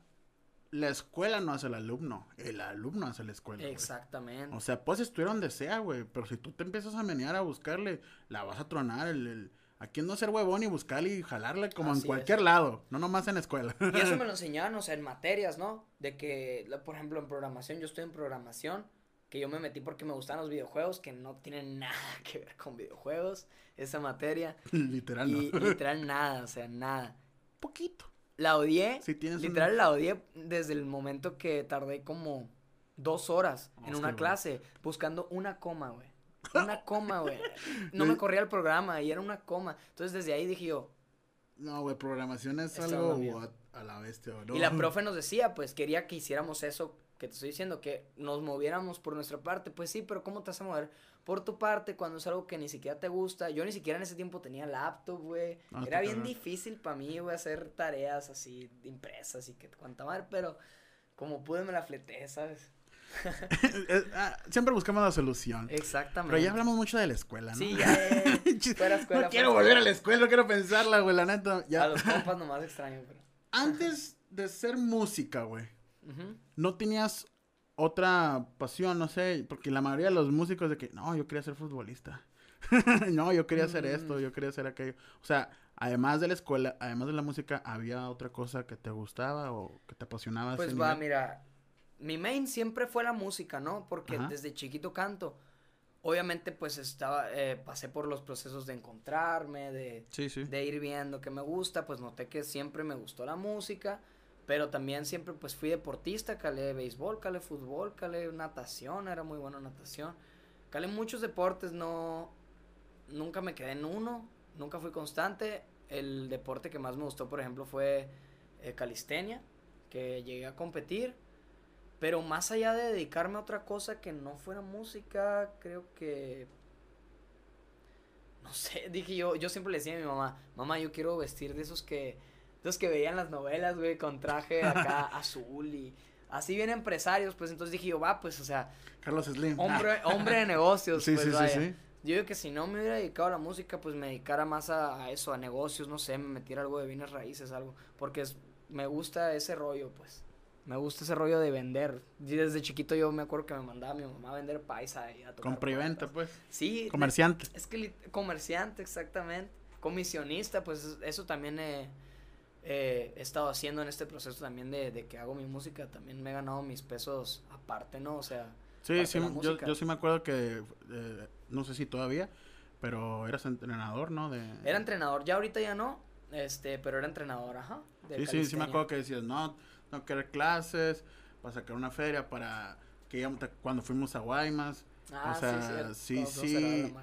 la escuela no hace el alumno, el alumno hace la escuela. Exactamente. O sea, puedes estudiar donde sea, güey, pero si tú te empiezas a menear a buscarle, la vas a tronar, el, el aquí no ser huevón y buscarle y jalarle como en cualquier lado, no nomás en la escuela. Y eso me lo <laughs> enseñaron, o sea, en materias, ¿no? De que, por ejemplo, en programación, yo estoy en programación, que yo me metí porque me gustan los videojuegos, que no tienen nada <laughs> que ver con videojuegos, esa materia. <laughs> literal, y, Literal nada, o sea, nada. Poquito. La odié. literal, la odié desde el momento que tardé como dos horas en una clase buscando una coma, güey. <laughs> Una coma, güey. No me corría el programa y era una coma. Entonces desde ahí dije yo. No, güey, programación es algo a, la bestia, ¿no? Y la <laughs> profe nos decía, pues quería que hiciéramos eso que te estoy diciendo, que nos moviéramos por nuestra parte. Pues sí, pero ¿cómo te vas a mover? Por tu parte cuando es algo que ni siquiera te gusta. Yo ni siquiera en ese tiempo tenía laptop, güey. Era bien difícil para mí, güey, hacer tareas así impresas y que cuanta madre, pero como pude me la fleté, ¿sabes? <laughs> Ah, siempre buscamos la solución. Exactamente. Pero ya hablamos mucho de la escuela, ¿no? Sí, ya. <laughs> Eh, escuela. no quiero volver a la escuela, no quiero pensarla, güey, la neta. Ya. A los compas nomás extraño, pero. Antes de ser música, güey, ¿no tenías otra pasión, no sé, porque la mayoría de los músicos de que, no, yo quería ser futbolista. <laughs> no, yo quería hacer esto, mm. yo quería hacer aquello. O sea, además de la escuela, además de la música, ¿había otra cosa que te gustaba o que te apasionaba? Pues va, mira, mi main siempre fue la música, ¿no? Porque desde chiquito canto. Obviamente, pues estaba, eh, pasé por los procesos de encontrarme, de, de ir viendo que me gusta, pues noté que siempre me gustó la música pero también siempre pues fui deportista, calé béisbol, calé fútbol, calé natación, era muy bueno natación. Calé muchos deportes, no nunca me quedé en uno, nunca fui constante. El deporte que más me gustó, por ejemplo, fue eh, calistenia, que llegué a competir. Pero más allá de dedicarme a otra cosa que no fuera música, creo que no sé, <laughs> dije yo, yo siempre le decía a mi mamá, mamá, yo quiero vestir de esos que entonces que veían las novelas, güey, con traje acá <laughs> azul y así bien empresarios, pues entonces dije yo, va, pues, o sea. Carlos Slim. Hombre, <laughs> hombre de negocios, sí, pues, sí, Sí, sí. Yo digo que si no me hubiera dedicado a la música, pues me dedicara más a, a eso, a negocios, no sé, me metiera algo de bienes raíces, algo. Porque es, me gusta ese rollo, pues. Me gusta ese rollo de vender. Y desde chiquito yo me acuerdo que me mandaba mi mamá a vender paisa y a tocar Compra y venta, puertas. pues. Sí. Comerciante. es que lit- comerciante, exactamente. Comisionista, pues es- eso también he, eh, he estado haciendo en este proceso también de, de que hago mi música. También me he ganado mis pesos aparte, ¿no? O sea, Sí, sí, yo, yo sí me acuerdo que, eh, no sé si todavía, pero eras entrenador, ¿no? De... era entrenador. Ya ahorita ya no, este, pero era entrenador, ajá. de Sí, sí, sí me acuerdo que decías, no, no quiero dar clases, para sacar una feria, para que íbamos, cuando fuimos a Guaymas, Ah, o sea, sí, sí,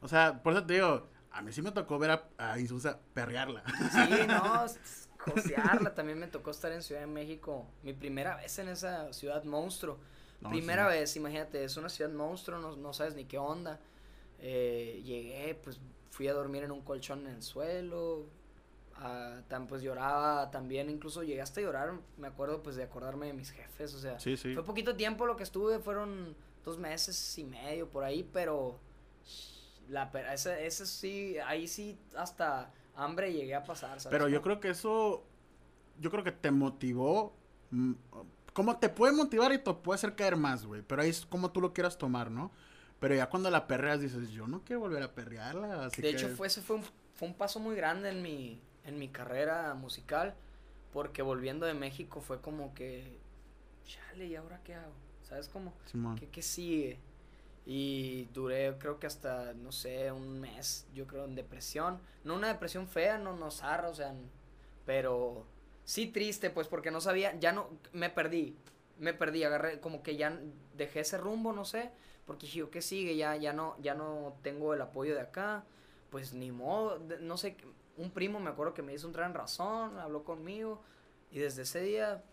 o sea, por eso te digo, a mí sí me tocó ver a, a Insulsa perrearla. Sí, no, <laughs> josearla. <laughs> También me tocó estar en Ciudad de México. Mi primera vez en esa ciudad monstruo. No, primera sí. vez, imagínate, es una ciudad monstruo, no, no sabes ni qué onda. Eh, llegué, pues fui a dormir en un colchón en el suelo. ah, tan, pues lloraba también, incluso llegué hasta a llorar, me acuerdo pues de acordarme de mis jefes, o sea, Sí, sí. fue poquito tiempo lo que estuve, fueron dos meses y medio por ahí, pero la, ese, ese sí, ahí sí hasta hambre llegué a pasar, ¿sabes? Pero yo creo que eso, yo creo que te motivó, mm, como te puede motivar y te puede hacer caer más, güey, pero ahí es como tú lo quieras tomar, ¿no? Pero ya cuando la perreas dices, yo no quiero volver a perrearla, así de que... hecho, fue, ese fue un, fue un paso muy grande en mi, en mi carrera musical, porque volviendo de México fue como que, chale, ¿y ahora qué hago? ¿Sabes cómo? ¿Qué, qué sigue? Y duré, creo que hasta, no sé, un mes, yo creo, en depresión. No una depresión fea, no, no zarra, o sea, pero sí triste, pues, porque no sabía, ya no, me perdí, me perdí, agarré, como que ya dejé ese rumbo, no sé, porque dije, ¿qué sigue? Ya, ya no, ya no tengo el apoyo de acá, pues, ni modo, no sé, un primo me acuerdo que me hizo entrar en razón, habló conmigo, y desde ese día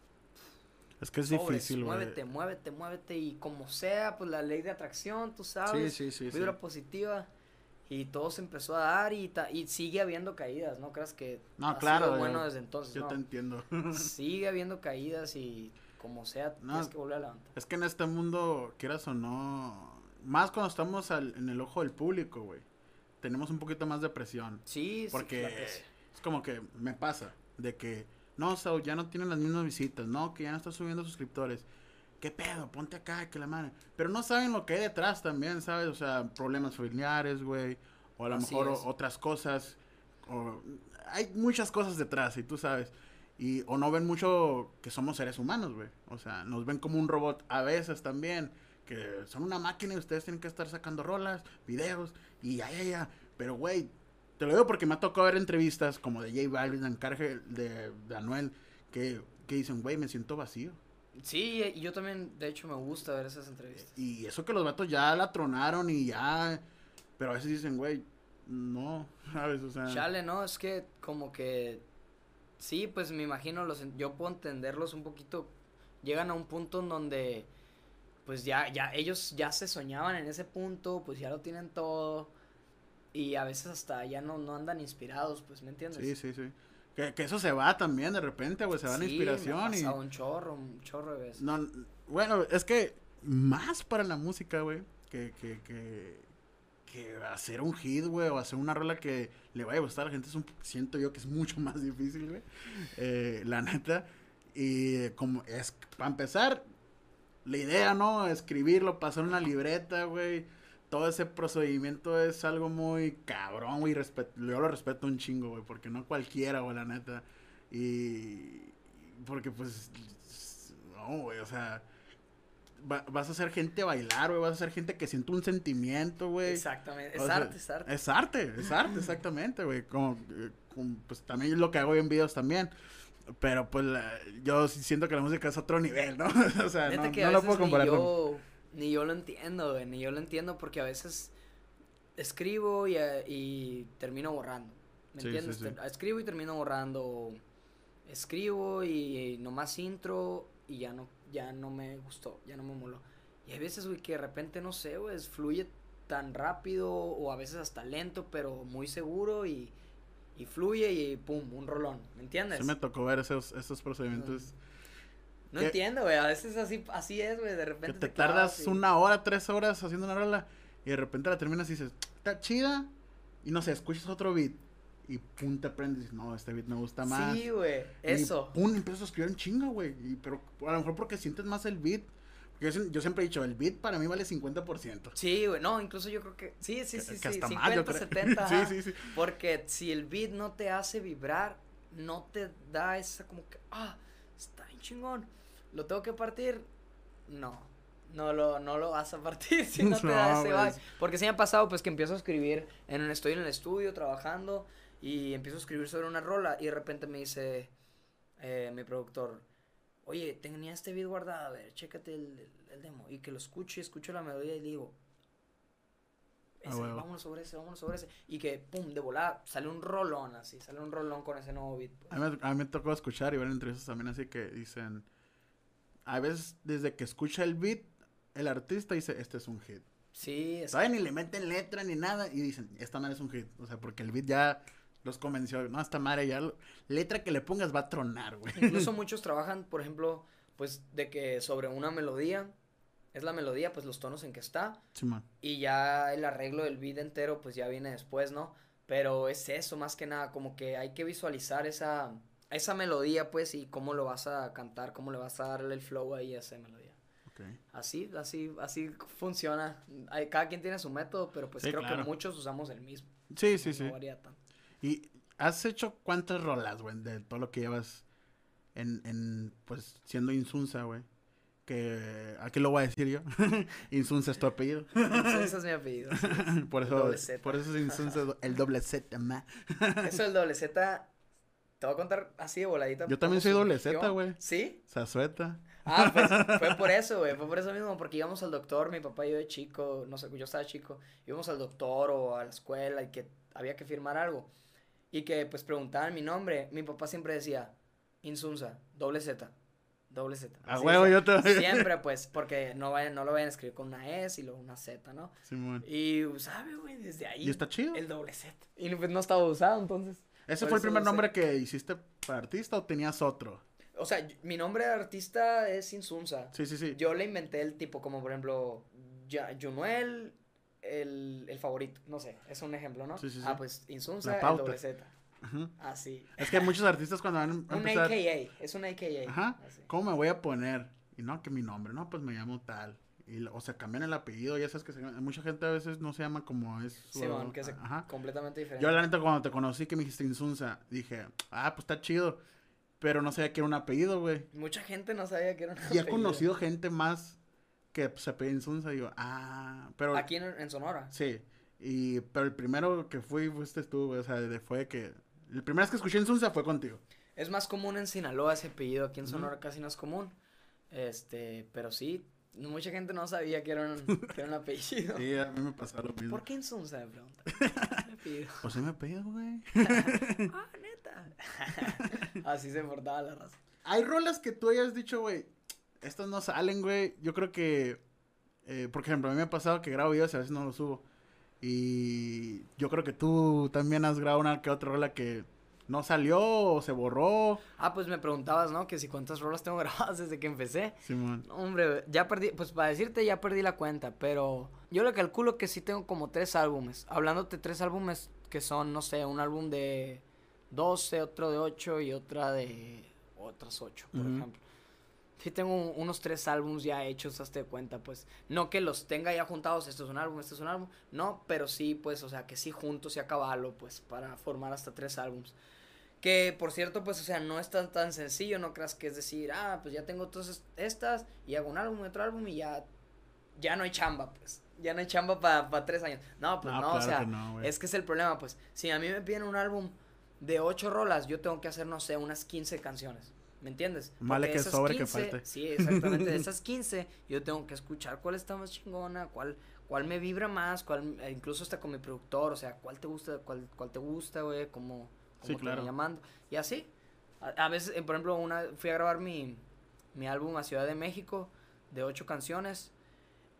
Es que es Sobres, difícil, güey. Muévete, muévete, muévete. Y como sea, pues la ley de atracción, tú sabes. Sí, sí, sí, sí. vibra positiva. Y todo se empezó a dar y, ta- y sigue habiendo caídas, ¿no? Creas que No, ha claro, sido bueno desde entonces, Yo ¿no? te entiendo. <laughs> Sigue habiendo caídas y como sea, No. tienes que volver a levantar. es que en este mundo, quieras o no, más cuando estamos al- en el ojo del público, güey, tenemos un poquito más de presión. Sí, sí, Porque es como que me pasa de que, no, Sau, ya no tienen las mismas visitas, no, que ya no estás subiendo suscriptores. ¿Qué pedo? Ponte acá, que la madre. Pero no saben lo que hay detrás también, ¿sabes? O sea, problemas familiares, güey. O a lo Así mejor o- otras cosas. O, hay muchas cosas detrás, y tú sabes. Y, o no ven mucho que somos seres humanos, güey. O sea, nos ven como un robot a veces también. Que son una máquina y ustedes tienen que estar sacando rolas, videos, y ya, ya, ya. Pero, güey, te lo digo porque me ha tocado ver entrevistas como de J Balvin, de Encarge, de, de Anuel, que, que dicen, güey, me siento vacío. Sí, y yo también, de hecho, me gusta ver esas entrevistas. Y eso que los vatos ya la tronaron y ya. Pero a veces dicen, güey, no, <laughs> ¿sabes? O sea. Chale, ¿no? Es que como que... Sí, pues me imagino, los, yo puedo entenderlos un poquito. Llegan a un punto en donde, pues ya, ya, ellos ya se soñaban en ese punto, pues ya lo tienen todo. Y a veces hasta ya no, no andan inspirados, pues, ¿me entiendes? Sí, sí, sí. Que, que eso se va también de repente, güey, se va la Sí, me ha inspiración y. pasado un chorro, un chorro de veces. No, bueno, es que más para la música, güey, que, que, que, que hacer un hit, güey, o hacer una rola que le vaya a gustar a la gente, es un, siento yo que es mucho <laughs> más difícil, güey, eh, la neta. Y como es, para empezar, la idea, ¿no? Escribirlo, pasar una libreta, güey. Todo ese procedimiento es algo muy cabrón, güey. Yo lo respeto un chingo, güey, porque no cualquiera, güey, la neta. Y. Porque, pues. No, güey, o sea. va- vas a hacer gente bailar, güey. Vas a hacer gente que siente un sentimiento, güey. Exactamente, O es sea, arte, es arte. Es arte, es arte, exactamente, güey. Como, eh, como, pues también es lo que hago en videos también. Pero pues la- yo siento que la música es otro nivel, ¿no? <laughs> o sea, Neta no, que no lo puedo comparar con... ni yo lo entiendo, güey, ni yo lo entiendo porque a veces escribo y, eh, y termino borrando. ¿Me Sí, entiendes? sí, sí. Te- Escribo y termino borrando. Escribo y, nomás intro y ya no, ya no me gustó, ya no me moló. Y hay veces, güey, que de repente, no sé, güey, fluye tan rápido o a veces hasta lento, pero muy seguro y, y fluye y pum, un rolón, ¿me entiendes? Sí me tocó ver esos, esos procedimientos. No que- entiendo, güey, a veces así, así es, güey, de Que repente te tardas y- una hora, tres horas haciendo una rola y de repente la terminas y dices, está chida. Y no sé, escuchas otro beat. Y pum, te prendes y dices, no, este beat me gusta más. Sí, güey. Y Eso. pum, empiezas a escribir en chinga, güey. Y, pero a lo mejor porque sientes más el beat. Yo, siem- yo siempre he dicho, el beat para mí vale 50%. Sí, güey. No, incluso yo creo que. Sí, sí, Que- sí. que sí. hasta 50, más, yo creo. <laughs> 70. Sí, sí, sí. Porque si el beat no te hace vibrar, no te da esa como que, ah, está bien chingón, lo tengo que partir. No, no lo, no lo vas a partir <laughs> si no te da No, ese güey. vibe. Porque sí me ha pasado pues que empiezo a escribir, en un, estoy en el estudio trabajando y empiezo a escribir sobre una rola y de repente me dice eh, mi productor, oye, tenía este beat guardado, a ver, chécate el, el- el demo. Y que lo escucho y escucho la melodía y digo, Ah, ese, huevo. vámonos sobre ese, vámonos sobre ese. Y que, pum, de volada, sale un rolón así, sale un rolón con ese nuevo beat. pues. A mí, me- a mí me tocó escuchar y ver entrevistas también así que dicen, a veces desde que escucha el beat, el artista dice, este es un hit. Sí, es ¿Saben? Ni le meten letra ni nada y dicen, esta madre es un hit. O sea, porque el beat ya los convenció, no, esta madre ya, lo- letra que le pongas va a tronar, güey. Incluso <laughs> muchos trabajan, por ejemplo, pues de que sobre una melodía, es la melodía, pues los tonos en que está, Simón. y ya el arreglo del beat entero, pues ya viene después, ¿no? Pero es eso, más que nada, como que hay que visualizar esa, esa melodía, pues, y cómo lo vas a cantar, cómo le vas a darle el flow ahí a esa melodía. Ok. Así, así, así funciona. Hay, cada quien tiene su método, pero pues Sí, creo claro. que muchos usamos el mismo. Sí, sí, no, sí. varía tanto. ¿Y has hecho cuántas rolas, güey, de todo lo que llevas en, en pues, siendo Insunza, güey? Que, aquí lo voy a decir yo. <laughs> Insunza es tu apellido. Ese es mi apellido. sí. <laughs> por El eso, por eso es Insunza, <laughs> el doble Z, ma. Eso del doble Z, te voy a contar así de voladita. Yo también soy doble. Z, güey. ¿Sí? Zazueta. Ah, pues fue por eso, güey, fue por eso mismo, porque íbamos al doctor, mi papá y yo de chico, no sé, yo estaba chico, íbamos al doctor o a la escuela y que había que firmar algo. Y que pues preguntaban mi nombre, mi papá siempre decía, Insunza, doble Z, doble Z. A huevo, decía. yo también. Siempre, pues, porque no, vayan, no lo vayan a escribir con una S y luego una Z, ¿no? Simón. Y, ¿sabe, güey? Desde ahí. Y está chido. El doble Z. Y pues no estaba usado, entonces. ¿Ese fue el primer nombre que hiciste para artista o tenías otro? O sea, mi nombre de artista es Insunza. Sí, sí, sí. Yo le inventé el tipo, como por ejemplo, Ya- Junuel, el, el favorito. No sé, es un ejemplo, ¿no? Sí, sí, sí. Ah, pues Insunza, el doble Z. Ajá. Así. Es que muchos artistas cuando van a <laughs> Un empezar... AKA, es un AKA. Ajá. así. ¿Cómo me voy a poner? Y no, que mi nombre, no, pues me llamo tal. Y, o sea, cambian el apellido, ya sabes que se- mucha gente a veces no se llama como es. su- Simón, que es completamente diferente. Yo la neta cuando te conocí que me dijiste Insunza, dije, ah, pues está chido. Pero no sabía que era un apellido, güey. Mucha gente no sabía que era un Y he apellido. conocido gente más que pues, se apellida Insunza digo, ah, pero... Aquí en, en Sonora. Sí. Y, pero el primero que fui fuiste tú, güey, o sea, de- fue que... El primero vez que escuché Insunza fue contigo. Es más común en Sinaloa ese apellido, aquí en. Sonora casi no es común. Este, pero sí, mucha gente no sabía que era un, que era un apellido. <laughs> Sí, a mí me pasó lo mismo. ¿Por qué Insunza? Me pregunta. <laughs> Pues sí me apellido, güey. <laughs> ah, neta. Así se portaba la raza. Hay rolas que tú hayas dicho, güey, estas no salen, güey. Yo creo que, eh, por ejemplo, a mí me ha pasado que grabo videos y a veces no los subo. Y yo creo que tú también has grabado una que otra rola que no salió o se borró. Ah, pues me preguntabas, ¿no? Que si cuántas rolas tengo <laughs> grabadas desde que empecé. Simón. No, Hombre, ya perdí, pues para decirte ya perdí la cuenta, pero yo le calculo que sí tengo como tres álbumes. Hablándote tres álbumes que son, no sé, un álbum de 12, otro de 8 y otra de otras 8, por ejemplo. Sí tengo un- unos tres álbumes ya hechos, hazte de cuenta, pues. No que los tenga ya juntados, esto es un álbum, esto es un álbum. No, pero sí, pues, o sea, que sí juntos y a caballo, pues, para formar hasta tres álbumes. Que, por cierto, pues, o sea, no es tan, tan sencillo, no creas que es decir, ah, pues ya tengo todas es- estas y hago un álbum otro álbum y ya, ya no hay chamba, pues. Ya no hay chamba para tres años. No, pues No, no, o claro sea, que no, es que es el problema, pues. Si a mí me piden un álbum de ocho rolas, yo tengo que hacer, no sé, unas 15 canciones. ¿Me entiendes? Vale que sobre que falte. Sí, exactamente. De <laughs> esas 15, yo tengo que escuchar cuál está más chingona, cuál, cuál me vibra más, cuál, eh, incluso hasta con mi productor, o sea, cuál te gusta, cuál, cuál te gusta, güey, cómo, Sí, cómo te claro. llamando. Y así. A, a veces, eh, por ejemplo, una, fui a grabar mi, mi álbum a Ciudad de México de ocho canciones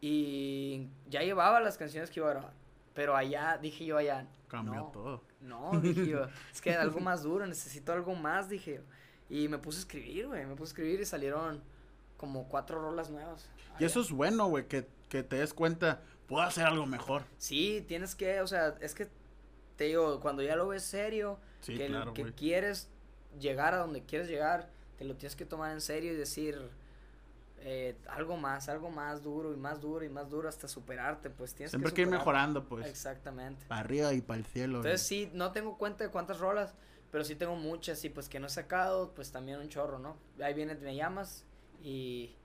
y ya llevaba las canciones que iba a grabar. Pero allá, dije yo allá, Cambió no, todo. no, dije yo, es que <laughs> algo más duro, necesito algo más, dije yo. Y me puse a escribir, güey, me puse a escribir y salieron como cuatro rolas nuevas. Y eso es bueno, güey, que, que te des cuenta. puedo hacer algo mejor. Sí, tienes que, o sea, es que te digo, cuando ya lo ves serio, Sí, que, claro, que quieres llegar a donde quieres llegar, te lo tienes que tomar en serio y decir eh, algo más, algo más duro y más duro y más duro hasta superarte, pues tienes Siempre que que ir mejorando, pues. Exactamente. Para arriba y para el cielo. Entonces sí, no tengo cuenta de cuántas rolas, pero sí tengo muchas y pues que no he sacado, pues también un chorro, ¿no? Ahí viene Me Llamas y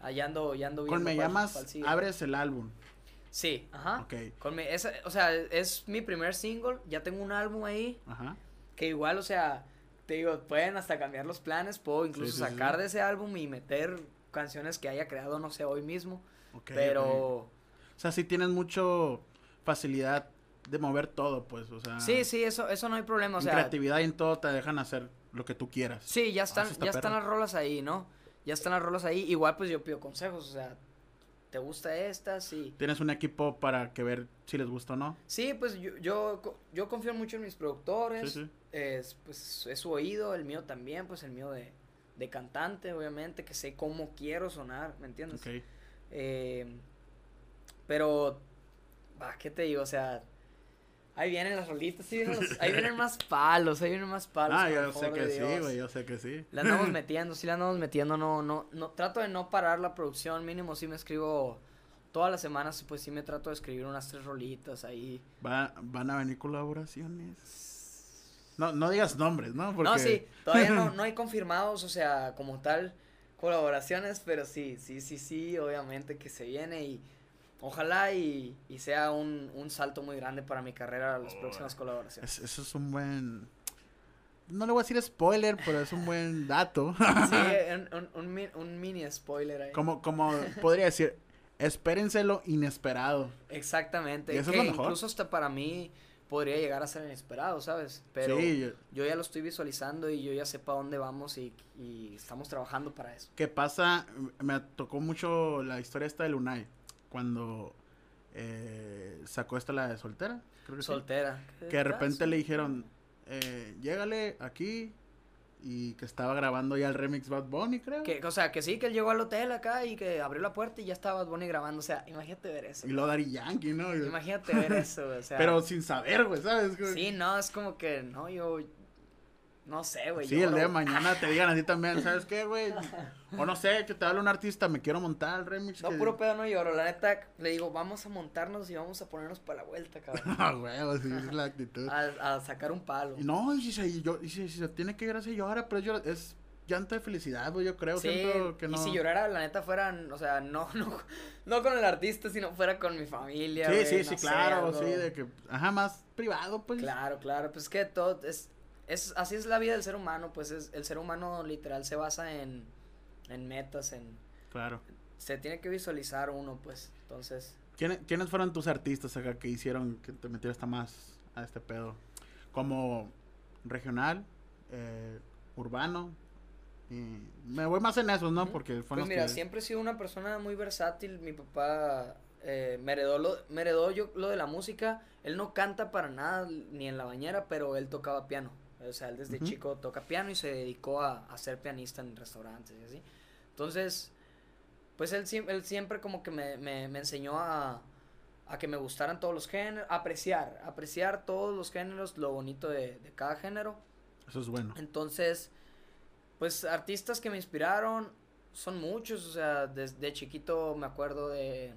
allá ando, ya ando Con Me cuál- Llamas, cuál abres el álbum. Sí, ajá. Ok. Con me- esa, o sea, es mi primer single, ya tengo un álbum ahí, Ajá. que igual, o sea, te digo, pueden hasta cambiar los planes, puedo incluso sí, sí, sacar sí. de ese álbum y meter canciones que haya creado, no sé, hoy mismo, ok, pero... O sea, sí tienes mucho facilidad de mover todo, pues. O sea. Sí, sí, eso, eso no hay problema, o en sea... creatividad y en todo te dejan hacer lo que tú quieras. Sí, ya Ah, están, está ya están las rolas ahí, ¿no? Ya están las rolas ahí. Igual pues yo pido consejos, o sea, ¿te gusta esta? Sí. Tienes un equipo para que ver si les gusta o no. Sí, pues yo, yo, yo confío mucho en mis productores. Sí, sí. Es, pues es su oído, el mío también, pues el mío de, de cantante, obviamente, que sé cómo quiero sonar, ¿me entiendes? Ok. Eh, pero, va, ¿qué te digo? O sea, ahí vienen las rolitas, sí vienen los- <laughs> ahí vienen más palos, ahí vienen más palos. Ah, yo sé que sí, güey. Yo sé que sí. La andamos <laughs> metiendo, sí la andamos metiendo, no, no, no, trato de no parar la producción, mínimo sí me escribo todas las semanas, pues sí me trato de escribir unas tres rolitas ahí. Va- van a venir colaboraciones. No, no digas nombres, ¿no? Porque... No, sí, todavía no, <laughs> no hay confirmados, o sea, como tal, colaboraciones, pero sí, sí, sí, sí, obviamente que se viene y ojalá y, y sea un, un salto muy grande para mi carrera las próximas colaboraciones. Es- eso es un buen... No le voy a decir spoiler, pero es un buen dato. <laughs> Sí, <laughs> un, un, un, mi- un mini spoiler ahí. como, como podría decir, espérenselo inesperado. Exactamente. Y eso es que lo mejor. Incluso hasta para mí podría llegar a ser inesperado, ¿sabes? Pero sí, yo- yo ya lo estoy visualizando y yo ya sé para dónde vamos y, y estamos trabajando para eso. que pasa, me tocó mucho la historia esta de Lunay, cuando eh, sacó esta la de soltera, creo que sí. Soltera. Que de repente le dijeron, eh, llégale aquí, y que estaba grabando ya el remix Bad Bunny, creo. Que, o sea, que sí, que él llegó al hotel acá y que abrió la puerta y ya estaba Bad Bunny grabando. O sea, imagínate ver eso. Y lo Daddy Yankee, ¿no? Imagínate ver eso, o sea. <laughs> Pero sin saber, güey, ¿sabes? Sí, no, es como que, no, yo. No sé, güey. Sí, el día de mañana te digan así también, <laughs> ¿sabes qué, güey? O no sé, que te hable un artista, me quiero montar el remix. No, que- puro pedo no lloro. La neta, le digo, vamos a montarnos y vamos a ponernos para la vuelta, <laughs> cabrón. Ah, güey, así es la actitud. a, a sacar un palo. No, y si se, y yo, y si, si se tiene que llorar, se llora, pero yo, es llanto de felicidad, güey, yo creo, Sí, siento que no. y si llorara, la neta, fuera, o sea, no, <laughs> no, no con el artista, sino fuera con mi familia, Sí, sí, no sí, claro, sí, de que, ajá, más privado, pues. Claro, claro, pues es que todo es, es, así es la vida del ser humano, pues es, el ser humano literal se basa en, en metas, en, Claro. se tiene que visualizar uno, pues, entonces, ¿Quiénes, quiénes fueron tus artistas acá que hicieron que te metieras hasta más a este pedo? Como regional, eh, urbano, y me voy más en esos, ¿no? Porque fueron pues mira, que... siempre he sido una persona muy versátil, mi papá eh, me, heredó lo, me heredó yo lo de la música, él no canta para nada, ni en la bañera, pero él tocaba piano, o sea, él desde chico toca piano y se dedicó a, a ser pianista en restaurantes y así, entonces, pues él, él siempre como que me, me, me enseñó a, a que me gustaran todos los géneros, apreciar, apreciar todos los géneros, lo bonito de, de cada género, Eso es bueno. entonces, pues artistas que me inspiraron son muchos, o sea, desde chiquito me acuerdo de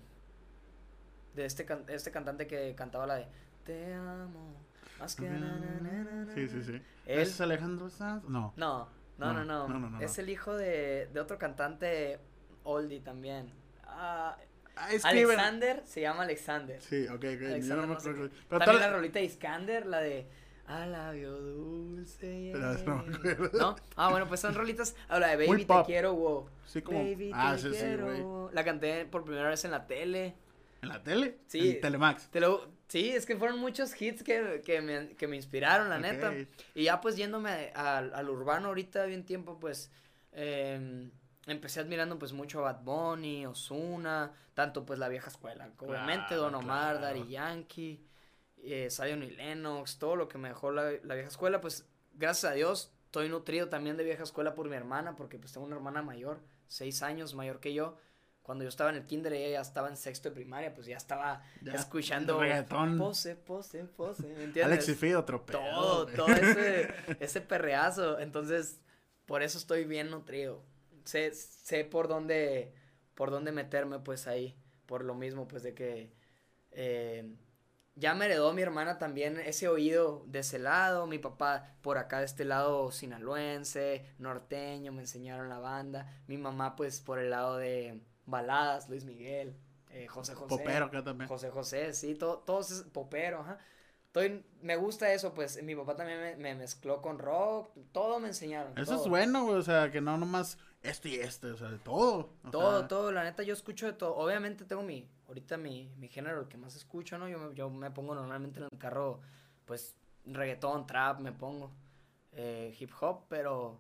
de este este cantante que cantaba la de Te amo más que na, na, na, na, na". Sí, sí, sí. Él ¿Es Alejandro Sanz? No. no, no, no, No, no, no, no, no, Es el hijo de, de otro cantante oldie también. Ah, Ah. Alexander, se llama Alexander. Sí, ok, ok. Alexander no me no sé acuerdo. qué. Pero También tal- la rolita de Iskander, la de A labio dulce. Pero no me yeah". acuerdo. ¿No? Ah, bueno, pues son rolitas. Habla de Baby te quiero, wow. Sí, como... Baby ah, te sí, sí, quiero. güey. La canté por primera vez en la tele. ¿En la tele? Sí. En Telemax. Te lo, sí, es que fueron muchos hits que, que, me, que me inspiraron, la neta. Y ya pues yéndome a- al al urbano ahorita bien tiempo, pues em, empecé admirando pues mucho a Bad Bunny, Ozuna, tanto pues la vieja escuela, obviamente Don Omar, claro. Daddy Yankee, eh, Zion y Lennox, todo lo que me dejó la, la vieja escuela, pues gracias a Dios estoy nutrido también de vieja escuela por mi hermana, porque pues tengo una hermana mayor, seis años mayor que yo, cuando yo estaba en el kinder, ella ya estaba en sexto de primaria, pues ya estaba Ya, escuchando reggaetón. pose, pose, pose, ¿me entiendes? Alex y Fido, otro pedo, todo, todo ese, ese perreazo. Entonces, por eso estoy bien nutrido. Sé, sé por dónde, por dónde meterme, pues ahí. Por lo mismo, pues de que eh, ya me heredó mi hermana también ese oído de ese lado. Mi papá por acá de este lado sinaloense, norteño, me enseñaron la banda. Mi mamá, pues por el lado de baladas, Luis Miguel, eh, José José. Popero acá también. José José, sí, todo, todos es popero, ajá. Estoy, me gusta eso, pues mi papá también me, me mezcló con rock, todo me enseñaron. Eso todo. es bueno, güey, o sea, que no nomás este y este, o sea, de todo. Todo, sea, todo, la neta yo escucho de todo. Obviamente tengo mi, ahorita mi, mi género, el que más escucho, ¿no? Yo me, yo me pongo normalmente en el carro, pues, reggaetón, trap, me pongo, eh, hip hop, pero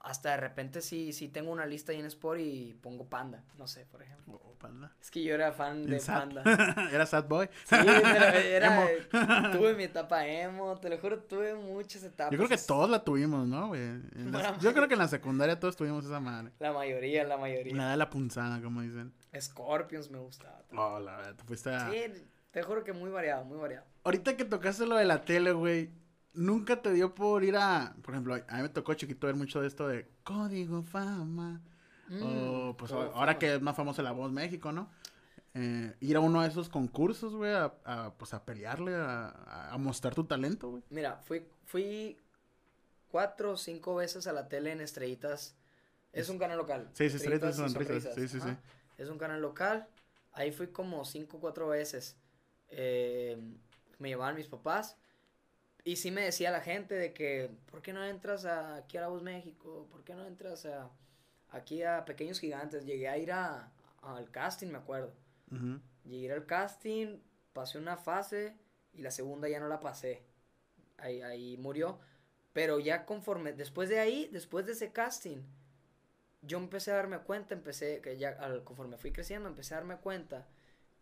hasta de repente sí, sí tengo una lista ahí en Sport y pongo Panda, no sé, por ejemplo. oh, panda. Es que yo era fan de sad. Panda. <laughs> Era sad boy. Sí, era, <laughs> era- tuve mi <laughs> etapa emo, te lo juro, tuve muchas etapas. Yo creo que todos la tuvimos, ¿no, güey? Yo creo que en la secundaria todos tuvimos esa madre. La mayoría, la mayoría. La de la punzada, como dicen. Scorpions me gustaba. también. Oh, la verdad, tú fuiste a... Sí, te juro que muy variado, muy variado. Ahorita que tocaste lo de la tele, güey, nunca te dio por ir a... Por ejemplo, a mí me tocó chiquito ver mucho de esto de Código Fama. o, pues, ahora fama. que es más famoso La Voz México, ¿no? Eh, ir a uno de esos concursos, güey, a, a, pues a pelearle, a, a mostrar tu talento, güey. Mira, fui, fui cuatro o cinco veces a la tele en Estrellitas. Es un canal local. Sí, sí, Estrellitas y Sonrisas, sí, sí, sí. Es un canal local. Ahí fui como cinco o cuatro veces. Eh, me llevaban mis papás. Y sí me decía la gente de que, ¿por qué no entras a- aquí a La Voz México? ¿Por qué no entras a, aquí a Pequeños Gigantes? Llegué a ir a, al casting, me acuerdo. Ujú. Llegué al casting, pasé una fase y la segunda ya no la pasé. Ahí, ahí murió. Pero ya conforme, después de ahí, después de ese casting, yo empecé a darme cuenta, empecé, que ya al- conforme fui creciendo, empecé a darme cuenta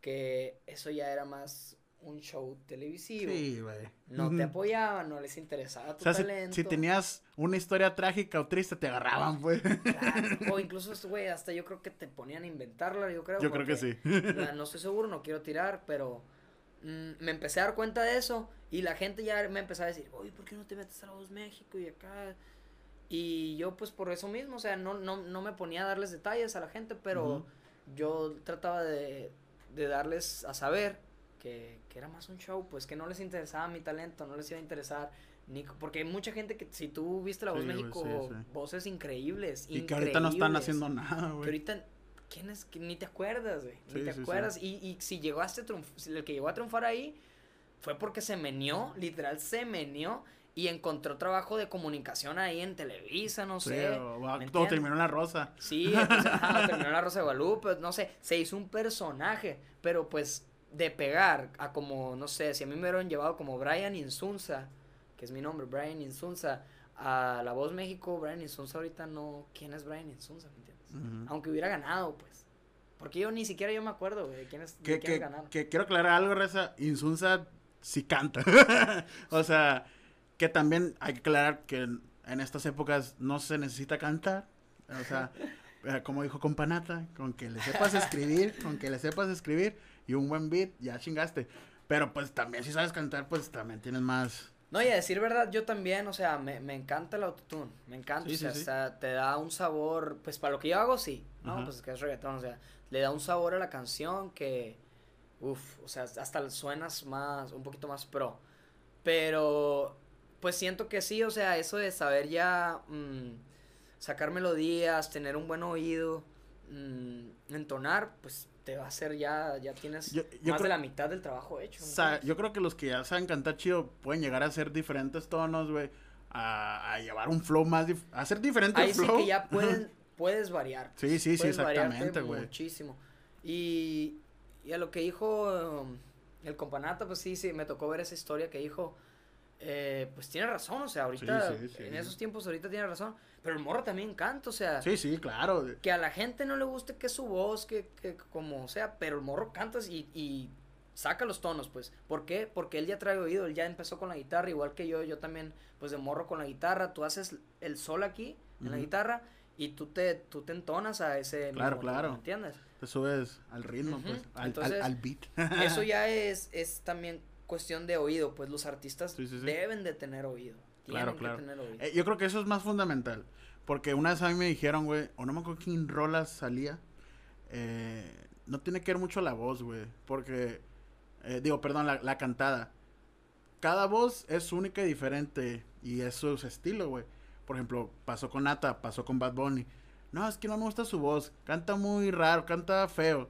que eso ya era más un show televisivo. Sí, güey. No te apoyaban, no les interesaba O tu sea, si, talento. si tenías una historia trágica o triste, te agarraban, pues. Claro, <laughs> o incluso, güey, hasta yo creo que te ponían a inventarla, yo creo. Yo creo que sí. La- no estoy seguro, no quiero tirar, pero mm, me empecé a dar cuenta de eso y la gente ya me empezó a decir, oye, ¿por qué no te metes a la voz México y acá? Y yo pues por eso mismo, o sea, no, no, no me ponía a darles detalles a la gente, pero yo trataba de, de darles a saber que, que era más un show, pues que no les interesaba mi talento, no les iba a interesar. Ni, porque hay mucha gente que, si tú viste La Voz Sí, México, sí, sí. voces increíbles. Y que ahorita no están haciendo nada, Que güey. ahorita, ¿quién es? Que ni te acuerdas, güey. Ni te acuerdas. Y, y si llegaste a si el que llegó a triunfar ahí fue porque se menió, literal se menió y encontró trabajo de comunicación ahí en Televisa, no Sí, sé. o, terminó en la rosa. Sí, entonces, <laughs> <laughs> terminó la Rosa de Guadalupe, no sé, se hizo un personaje, pero pues de pegar a como, no sé, si a mí me hubieran llevado como Brian Insunza, que es mi nombre, Brian Insunza, a La Voz México, Brian Insunza ahorita no, ¿quién es Brian Insunza? ¿Me entiendes? Aunque hubiera ganado, pues. Porque yo ni siquiera yo me acuerdo, güey, de quiénes, de Que, que, que quiero aclarar algo, Reza. Insunza sí canta. <laughs> o sea, que también hay que aclarar que en, en estas épocas no se necesita cantar. O sea, <laughs> eh, como dijo Companata, con que le sepas escribir, con que le sepas escribir y un buen beat, ya chingaste. Pero pues también si sabes cantar, pues también tienes más. No, y a decir verdad, yo también, o sea, me, me encanta el autotune, me encanta, Sí, o sea, sí, sí. o sea, te da un sabor, pues para lo que yo hago, sí, ¿no? Ajá. Pues es que es reggaetón, o sea, le da un sabor a la canción que, uff, o sea, hasta suenas más, un poquito más pro, pero, pues siento que sí, o sea, eso de saber ya mm, sacar melodías, tener un buen oído, mm, entonar, pues te va a hacer ya, ya tienes Yo- yo más creo- de la mitad del trabajo hecho. ¿me Sa- entiendes? yo creo que los que ya saben cantar chido pueden llegar a hacer diferentes tonos, güey. A, a llevar un flow más. a hacer diferente Ahí sí flow. que ya <laughs> pueden, puedes variar. Sí, sí, sí, exactamente, güey. Muchísimo. Y, y a lo que dijo um, el companata, pues sí, sí, me tocó ver esa historia que dijo. Eh, pues tiene razón, o sea, ahorita, Sí, sí, sí. en esos tiempos ahorita tiene razón. Pero el morro también canta, o sea, Sí, sí, claro. que a la gente no le guste que su voz, que, que como sea, pero el morro canta y, y saca los tonos, pues. ¿Por qué? Porque él ya trae oído, él ya empezó con la guitarra, igual que yo, yo también, pues de morro con la guitarra, tú haces el sol aquí, en la guitarra, y tú te, tú te entonas a ese Claro, mismo claro. tono, ¿entiendes? Te subes al ritmo, pues, al, al beat. Eso <laughs> ya es, es también cuestión de oído, pues los artistas Sí, sí, sí. deben de tener oído. Claro, claro. tener oído. Eh, yo creo que eso es más fundamental. Porque una vez a mí me dijeron, güey, o no me acuerdo quién rolas salía. eh, no tiene que ver mucho la voz, güey. Porque, eh, digo, perdón, la, la cantada. Cada voz es única y diferente. Y es su estilo, güey. Por ejemplo, pasó con Nata, pasó con Bad Bunny. No, es que no me gusta su voz. Canta muy raro, canta feo.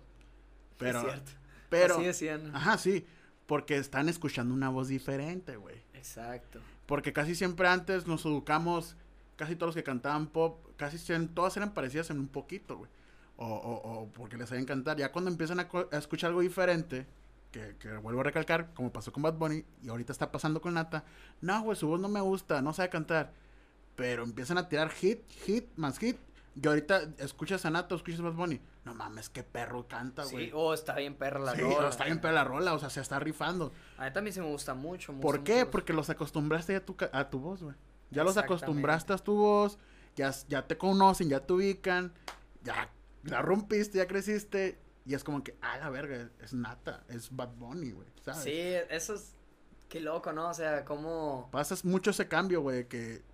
Pero, es cierto. pero, Así decían. ajá, sí. Porque están escuchando una voz diferente, güey. Exacto. Porque casi siempre antes nos educamos, casi todos los que cantaban pop, casi todas eran parecidas en un poquito, güey. O, o, o porque les sabían cantar. Ya cuando empiezan a, a escuchar algo diferente, que, que vuelvo a recalcar, como pasó con Bad Bunny, y ahorita está pasando con Nata, no, güey, su voz no me gusta, no sabe cantar. Pero empiezan a tirar hit, hit, más hit. Y ahorita escuchas a Nata, o escuchas a Bad Bunny. No mames, qué perro canta, güey. Sí, oh, está bien perra la Sí, rola. está bien perra la rola, o sea, se está rifando. A mí también se me gusta mucho. me ¿Por qué? mucho. Porque los acostumbraste a tu, a tu voz, güey. Ya los acostumbraste a tu voz, ya, ya te conocen, ya te ubican, ya la rompiste, ya creciste. Y es como que, ah, la verga, es nata, es Bad Bunny, güey, ¿sabes? Sí, eso es. Qué loco, ¿no? O sea, cómo. Pasas mucho ese cambio, güey, que,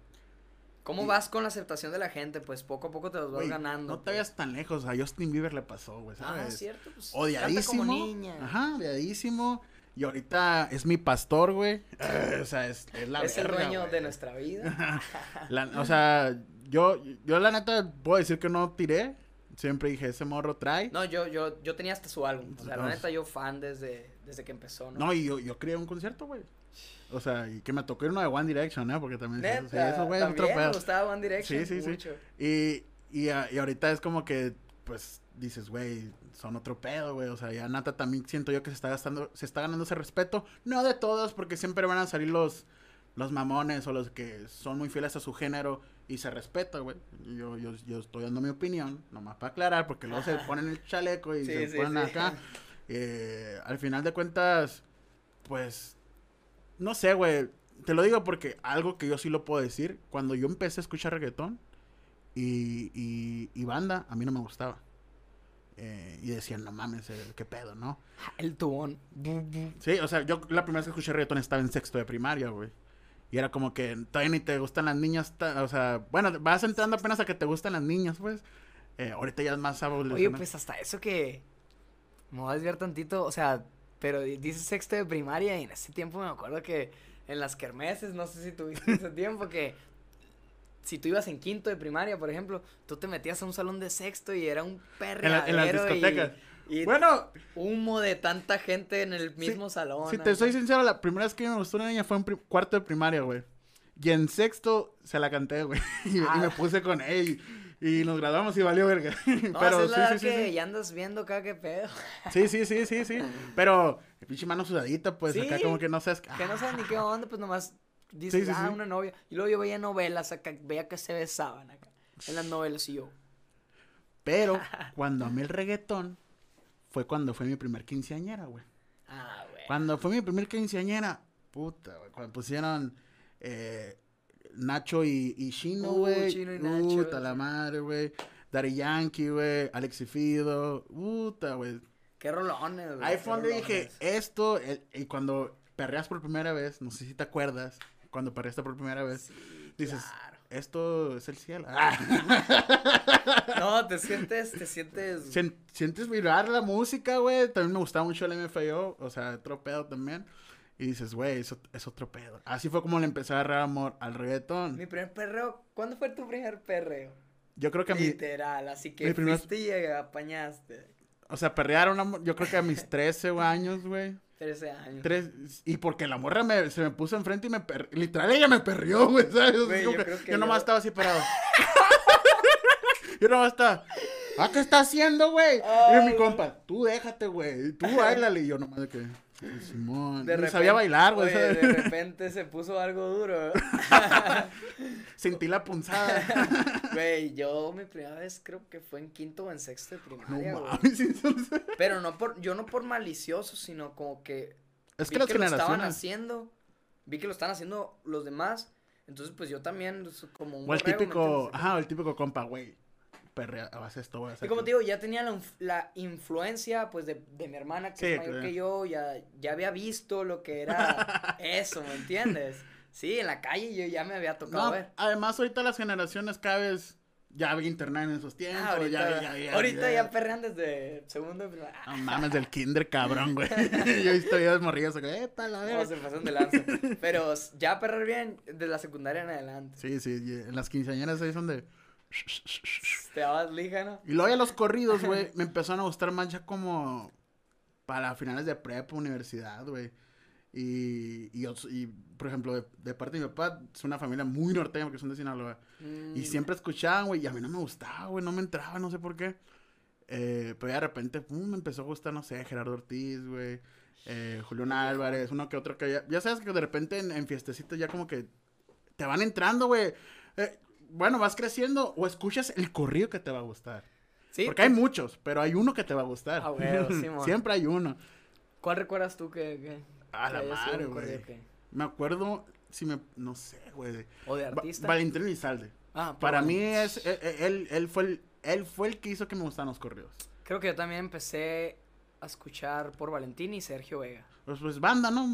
¿Cómo Y- vas con la aceptación de la gente? Pues poco a poco te los vas ganando. no te pues. vayas tan lejos. A Justin Bieber le pasó, güey, Ah, ¿sabes? cierto. Pues, Odiadísimo. Como niña. Ajá, odiadísimo. Y ahorita es mi pastor, güey. Eh, o sea, es, es la es el dueño de nuestra vida. <laughs> La- o sea, yo, yo la neta puedo decir que no tiré. Siempre dije, ese morro trae. No, No, yo, yo, yo tenía hasta su álbum. O sea, la No. neta, yo fan desde, desde que empezó, ¿no? y yo, yo quería un concierto, güey. O sea, y que me tocó ir uno de One Direction, ¿eh? Porque también... Neta, sí, eso, güey, es otro también me gustaba One Direction Sí, sí, sí. mucho. Y, y, a- y ahorita es como que, pues, dices, güey, son otro pedo, güey. O sea, ya Nata también siento yo que se está gastando, se está ganando ese respeto. No de todos, porque siempre van a salir los, los mamones o los que son muy fieles a su género y se respeta, güey. Yo, yo, yo estoy dando mi opinión, nomás para aclarar, porque luego se ponen el chaleco y Sí, se sí, ponen sí. acá. Eh, al final de cuentas, pues, no sé, güey. Te lo digo porque algo que yo sí lo puedo decir, cuando yo empecé a escuchar reggaetón y, y, y banda, a mí no me gustaba. Eh, y decían, no mames, eh, qué pedo, ¿no? El tubón. Sí, o sea, yo la primera vez que escuché reggaetón estaba en sexto de primaria, güey. Y era como que todavía ni te gustan las niñas, o sea, bueno, vas entrando apenas a que te gustan las niñas, pues. Eh, ahorita ya es más Oye, evolucionado. pues hasta eso que. Me voy a desviar tantito, o sea, pero di- dices sexto de primaria y en ese tiempo me acuerdo que en las kermeses, no sé si tuviste ese <laughs> tiempo, que si tú ibas en quinto de primaria, por ejemplo, tú te metías a un salón de sexto y era un En, la- en las perreadero y- discotecas. Y, Bueno, humo de tanta gente en el mismo salón. Si te soy sincero, la primera vez que me gustó una niña fue en cuarto de primaria, güey. Y en sexto se la canté, güey. Y, <laughs> y Ah. me puse con él. Y, nos graduamos y valió verga. <laughs> No, Pero es la sí, sí, sí, que sí. ya andas viendo acá qué pedo. <laughs> Sí, sí, sí, sí, sí. Pero, pinche mano sudadita, pues acá como que no sabes. Que no sabes ni qué onda, pues nomás dices, Sí, sí, ah, una novia. Y luego yo veía novelas acá, veía que se besaban acá. En las novelas y yo. Pero <laughs> cuando amé el reggaetón, fue cuando fue mi primer quinceañera, güey. Ah, güey. Cuando fue mi primer quinceañera, puta, güey. Cuando pusieron eh, Nacho y, y Chino, Uh, güey. Chino y Nacho, Puta la madre, güey. Daddy Yankee, güey. Alex y Fido. Puta, güey. Qué rolones, güey. Ahí fue donde dije, esto, el- y cuando perreas por primera vez, no sé si te acuerdas, cuando perreaste por primera vez, Sí, dices, claro. esto es el cielo. Ah. <laughs> No, te sientes, te sientes. Sien- sientes vibrar la música, güey. También me gustaba mucho el MFAO, o sea, otro pedo también. Y dices, güey, es, ot- es otro pedo. Así fue como le empecé a agarrar amor al reggaetón. Mi primer perreo. ¿Cuándo fue tu primer perreo? Yo creo que a mí, Literal, así que mi primer- fuiste y apañaste. o sea, perrear una mo- yo creo que a mis <laughs> 13 años, güey. 13 años. Tres, y porque la morra me, se me puso enfrente y me per... literal ella me perrió, <laughs> güey, ¿sabes? Yo creo que yo nomás yo- estaba así parado. <laughs> yo nomás estaba, ¿ah, qué está haciendo, güey? Y mi compa, tú déjate, güey, tú bailale. Y yo nomás de que, Simón, De repente, sabía bailar, güey, oye, ¿sabes? de repente se puso algo duro. <laughs> Sentí la punzada. <laughs> Güey, yo mi primera vez creo que fue en quinto o en sexto de no primaria, <laughs> sí. Pero no por, yo no por malicioso, sino como que Es vi que las lo estaban haciendo, vi que lo estaban haciendo los demás, entonces pues yo también, pues, como un O el borrego, ¿me típico, ajá, el típico compa, güey. Perrea, haz esto, voy a hacer Y como aquello". te digo, ya tenía la, la influencia, pues, de, de mi hermana, que Sí, es mayor claro. que yo, ya, ya había visto lo que era <laughs> eso, ¿me entiendes? Sí, en la calle yo ya me había tocado No, ver. además ahorita las generaciones cada vez ya había internet en esos tiempos, Ah, ahorita ya, ya, ya, ahorita ya- perrean desde segundo. Ah, No mames del kinder, cabrón, güey. <laughs> <laughs> yo he visto videos morrillos que, epa, la no, verga. se pasan de lanza. Pero ya perrer bien de la secundaria en adelante. Sí, sí, en las quinceañeras ahí son de... Te dabas lija, ¿no? Y luego ya los corridos, güey, me empezaron a gustar más ya como para finales de prepa, universidad, güey. Y, y, y, por ejemplo, de, de parte de mi papá, es una familia muy norteña porque son de Sinaloa. Mm, Y siempre escuchaban, güey, y a mí no me gustaba, güey, no me entraba, no sé por qué. Eh, pero de repente, pum, me empezó a gustar, no sé, Gerardo Ortiz, güey, eh, Julián Álvarez, uno que otro que ya, ya sabes que de repente en, en ya como que te van entrando, güey. Eh, bueno, vas creciendo o escuchas el corrido que te va a gustar. Sí, Porque hay muchos, pero hay uno que te va a gustar. Ah, huevo, <laughs> Simón. Siempre hay uno. ¿Cuál recuerdas tú que, que, A que la madre, güey. que- Me acuerdo, si me, no sé, güey. O de Va- artista? Valentín Elizalde. Ah, Para bueno, mí es, él, él, él fue el, él fue el que hizo que me gustaran los corridos. Creo que yo también empecé a escuchar por Valentín y Sergio Vega. Pues, pues banda, ¿no?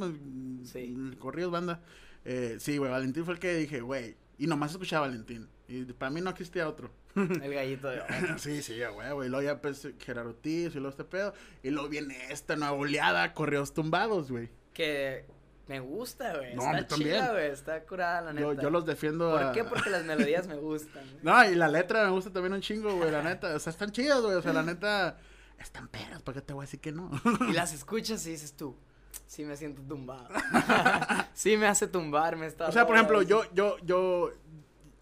Sí. El corrido es banda. Eh, sí, güey, Valentín fue el que dije, güey. Y nomás escuchaba a Valentín. Y para mí no existía otro. <laughs> El gallito de <laughs> sí, sí, güey, güey. Y luego ya pues Gerardo Ortiz y luego este pedo. Y luego viene esta nueva oleada, correos tumbados, güey. Que me gusta, güey. No, está chida, güey. Está curada, la neta. Yo, yo los defiendo. ¿Por a- qué? Porque las melodías me gustan. <laughs> No, y la letra me gusta también un chingo, güey, la neta. O sea, están chidas, güey. O sea, la neta. Están perras, ¿para qué te voy a decir que no? Y las escuchas y dices tú, sí me siento tumbado. <laughs> sí me hace tumbarme esta O sea, por ejemplo, yo, yo, yo.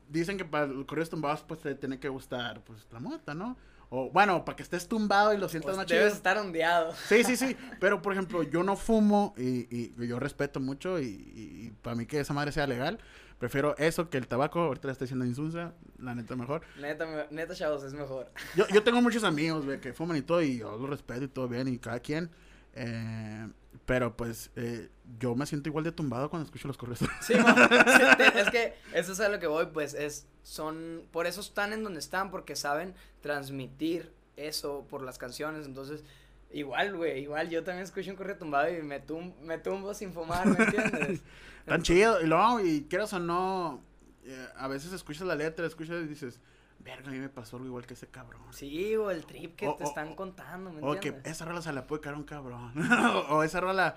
Dicen que para los corridos tumbados, pues te tiene que gustar, pues la mota, ¿no? O bueno, para que estés tumbado y lo sientas Pues más debes chido. estar ondeado. Sí, sí, sí. Pero, por ejemplo, yo no fumo y, y yo respeto mucho y, y, para mí que esa madre sea legal. Prefiero eso que el tabaco. Ahorita le estoy diciendo insunza, la neta mejor. Neta, me- neta, chavos, es mejor. Yo, yo tengo muchos amigos, güey, que fuman y todo y yo los respeto y todo bien y cada quien. Eh, pero pues eh, yo me siento igual de tumbado cuando escucho los correos. Sí, <laughs> es que eso es a lo que voy, pues es, son, por eso están en donde están, porque saben transmitir eso por las canciones, entonces, igual, güey, igual yo también escucho un correo tumbado y me, tum- me tumbo sin fumar, ¿me entiendes? <laughs> Tan chido. Y luego, y quieras o no, eh, a veces escuchas la letra, escuchas y dices, verga, a mí me pasó algo igual que ese cabrón. Sí, o el trip que O- te o- están contando, ¿me O que esa rola se la puede caer a un cabrón. <laughs> o esa rola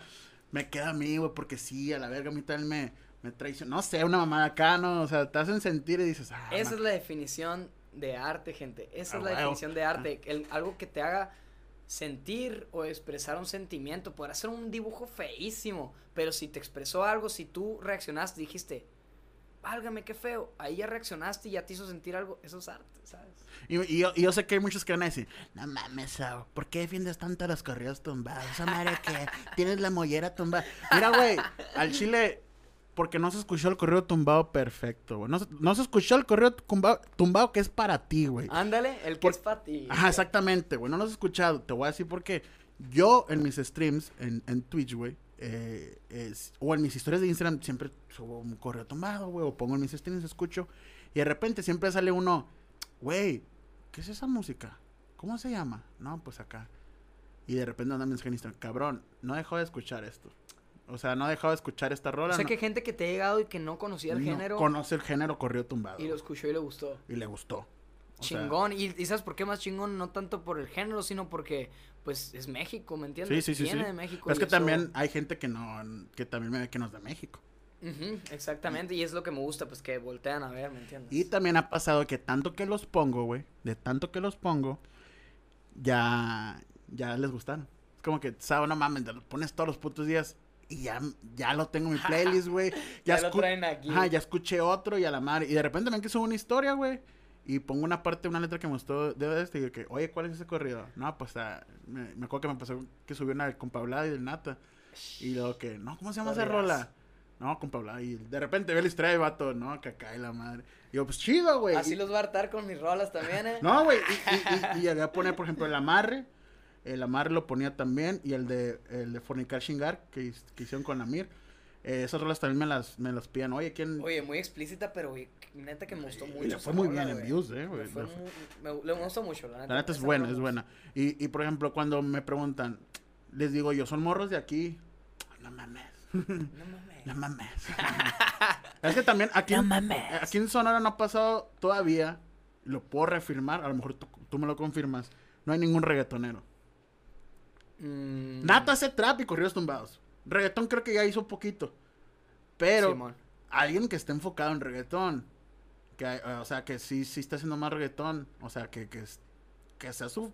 me queda a mí, güey, porque sí, a la verga a mí también me, me traicionó. No sé, una mamada acá, ¿no? O sea, te hacen sentir y dices, ah, Esa es la definición de arte, gente. Esa Ah, es la definición de arte. El- algo que te haga sentir o expresar un sentimiento. Podrá ser un dibujo feísimo, pero si te expresó algo, si tú reaccionaste, dijiste, válgame qué feo, ahí ya reaccionaste y ya te hizo sentir algo, eso es arte, ¿sabes? Y, y yo, y yo sé que hay muchos que van a decir, no mames, Sao, ¿por qué defiendes tanto los correos tumbados? Esa madre que tienes la mollera tumbada. Mira, güey, al chile, porque no se escuchó el correo tumbado perfecto, güey. No, se- no se escuchó el correo tumbado, tumbado que es para ti, güey. Ándale, el que Por- es para ti. Ajá, exactamente, güey. No lo has escuchado. Te voy a decir por qué. Yo en mis streams, en, en Twitch, güey, eh, es- o en mis historias de Instagram, siempre subo un correo tumbado, güey, o pongo en mis streams, escucho, y de repente siempre sale uno, güey, ¿qué es esa música? ¿Cómo se llama? No, pues acá. Y de repente anda mensaje en Instagram, cabrón, no dejado de escuchar esto. O sea, no he dejado de escuchar esta rola. O sea, no- que gente que te ha llegado y que no conocía el no género conoce el género correo tumbado. y lo escuchó y le gustó. y le gustó. O sea, chingón. y, y ¿sabes por qué más chingón? No tanto por el género, sino porque, pues, es México, ¿me entiendes? Sí, sí, sí, Viene sí. de México. Pero es que eso- también hay gente que no, que también me ve que no es de México. Exactamente, y es lo que me gusta, pues, que voltean a ver, ¿me entiendes? Y también ha pasado que tanto que los pongo, güey, de tanto que los pongo, ya, ya les gustaron. Es como que, ¿sabes? No mames, te los pones todos los putos días y ya, ya lo tengo en mi playlist, güey. <laughs> ya, Ya, lo traen aquí. Ajá, ya escuché otro y a la madre. Y de repente ven que subo una historia, güey. Y pongo una parte, una letra que me gustó de este. Y digo que, oye, ¿cuál es ese corrido? No, pues ah, me, me acuerdo que me pasó que subió una con Pablada y del Nata. Y luego que, no, ¿cómo se llama esa rola? No, con Pablada. Y de repente ve la historia de vato, no, que y la madre. Y yo, pues chido, güey. Así Y- los va a hartar con mis rolas también, ¿eh? No, güey. Y, y, y, llegué a poner, por ejemplo, el amarre. El amarre lo ponía también. Y el de, el de Fornicar Shingar, que, que hicieron con Amir. Eh, esas rolas también me las, me las piden. Oye, ¿quién? Oye, muy explícita, pero güey, neta que me gustó Y mucho. le fue muy rola, bien en views, eh, güey. me, le gustó mucho, la neta. La neta es buena, es me buena. Y, y por ejemplo, cuando me preguntan, les digo yo, son morros de aquí. No mames. <laughs> No mames. no mames. <laughs> es que también aquí, No en- mames. aquí en Sonora no ha pasado todavía, lo puedo reafirmar, a lo mejor tú, tú me lo confirmas, no hay ningún reggaetonero. Mm, Nata hace trap y corridos tumbados. Reggaetón creo que ya hizo poquito. Pero Simón. alguien que esté enfocado en reggaetón. Que, eh, o sea, que sí, sí está haciendo más reggaetón. O sea, que, que, que sea su,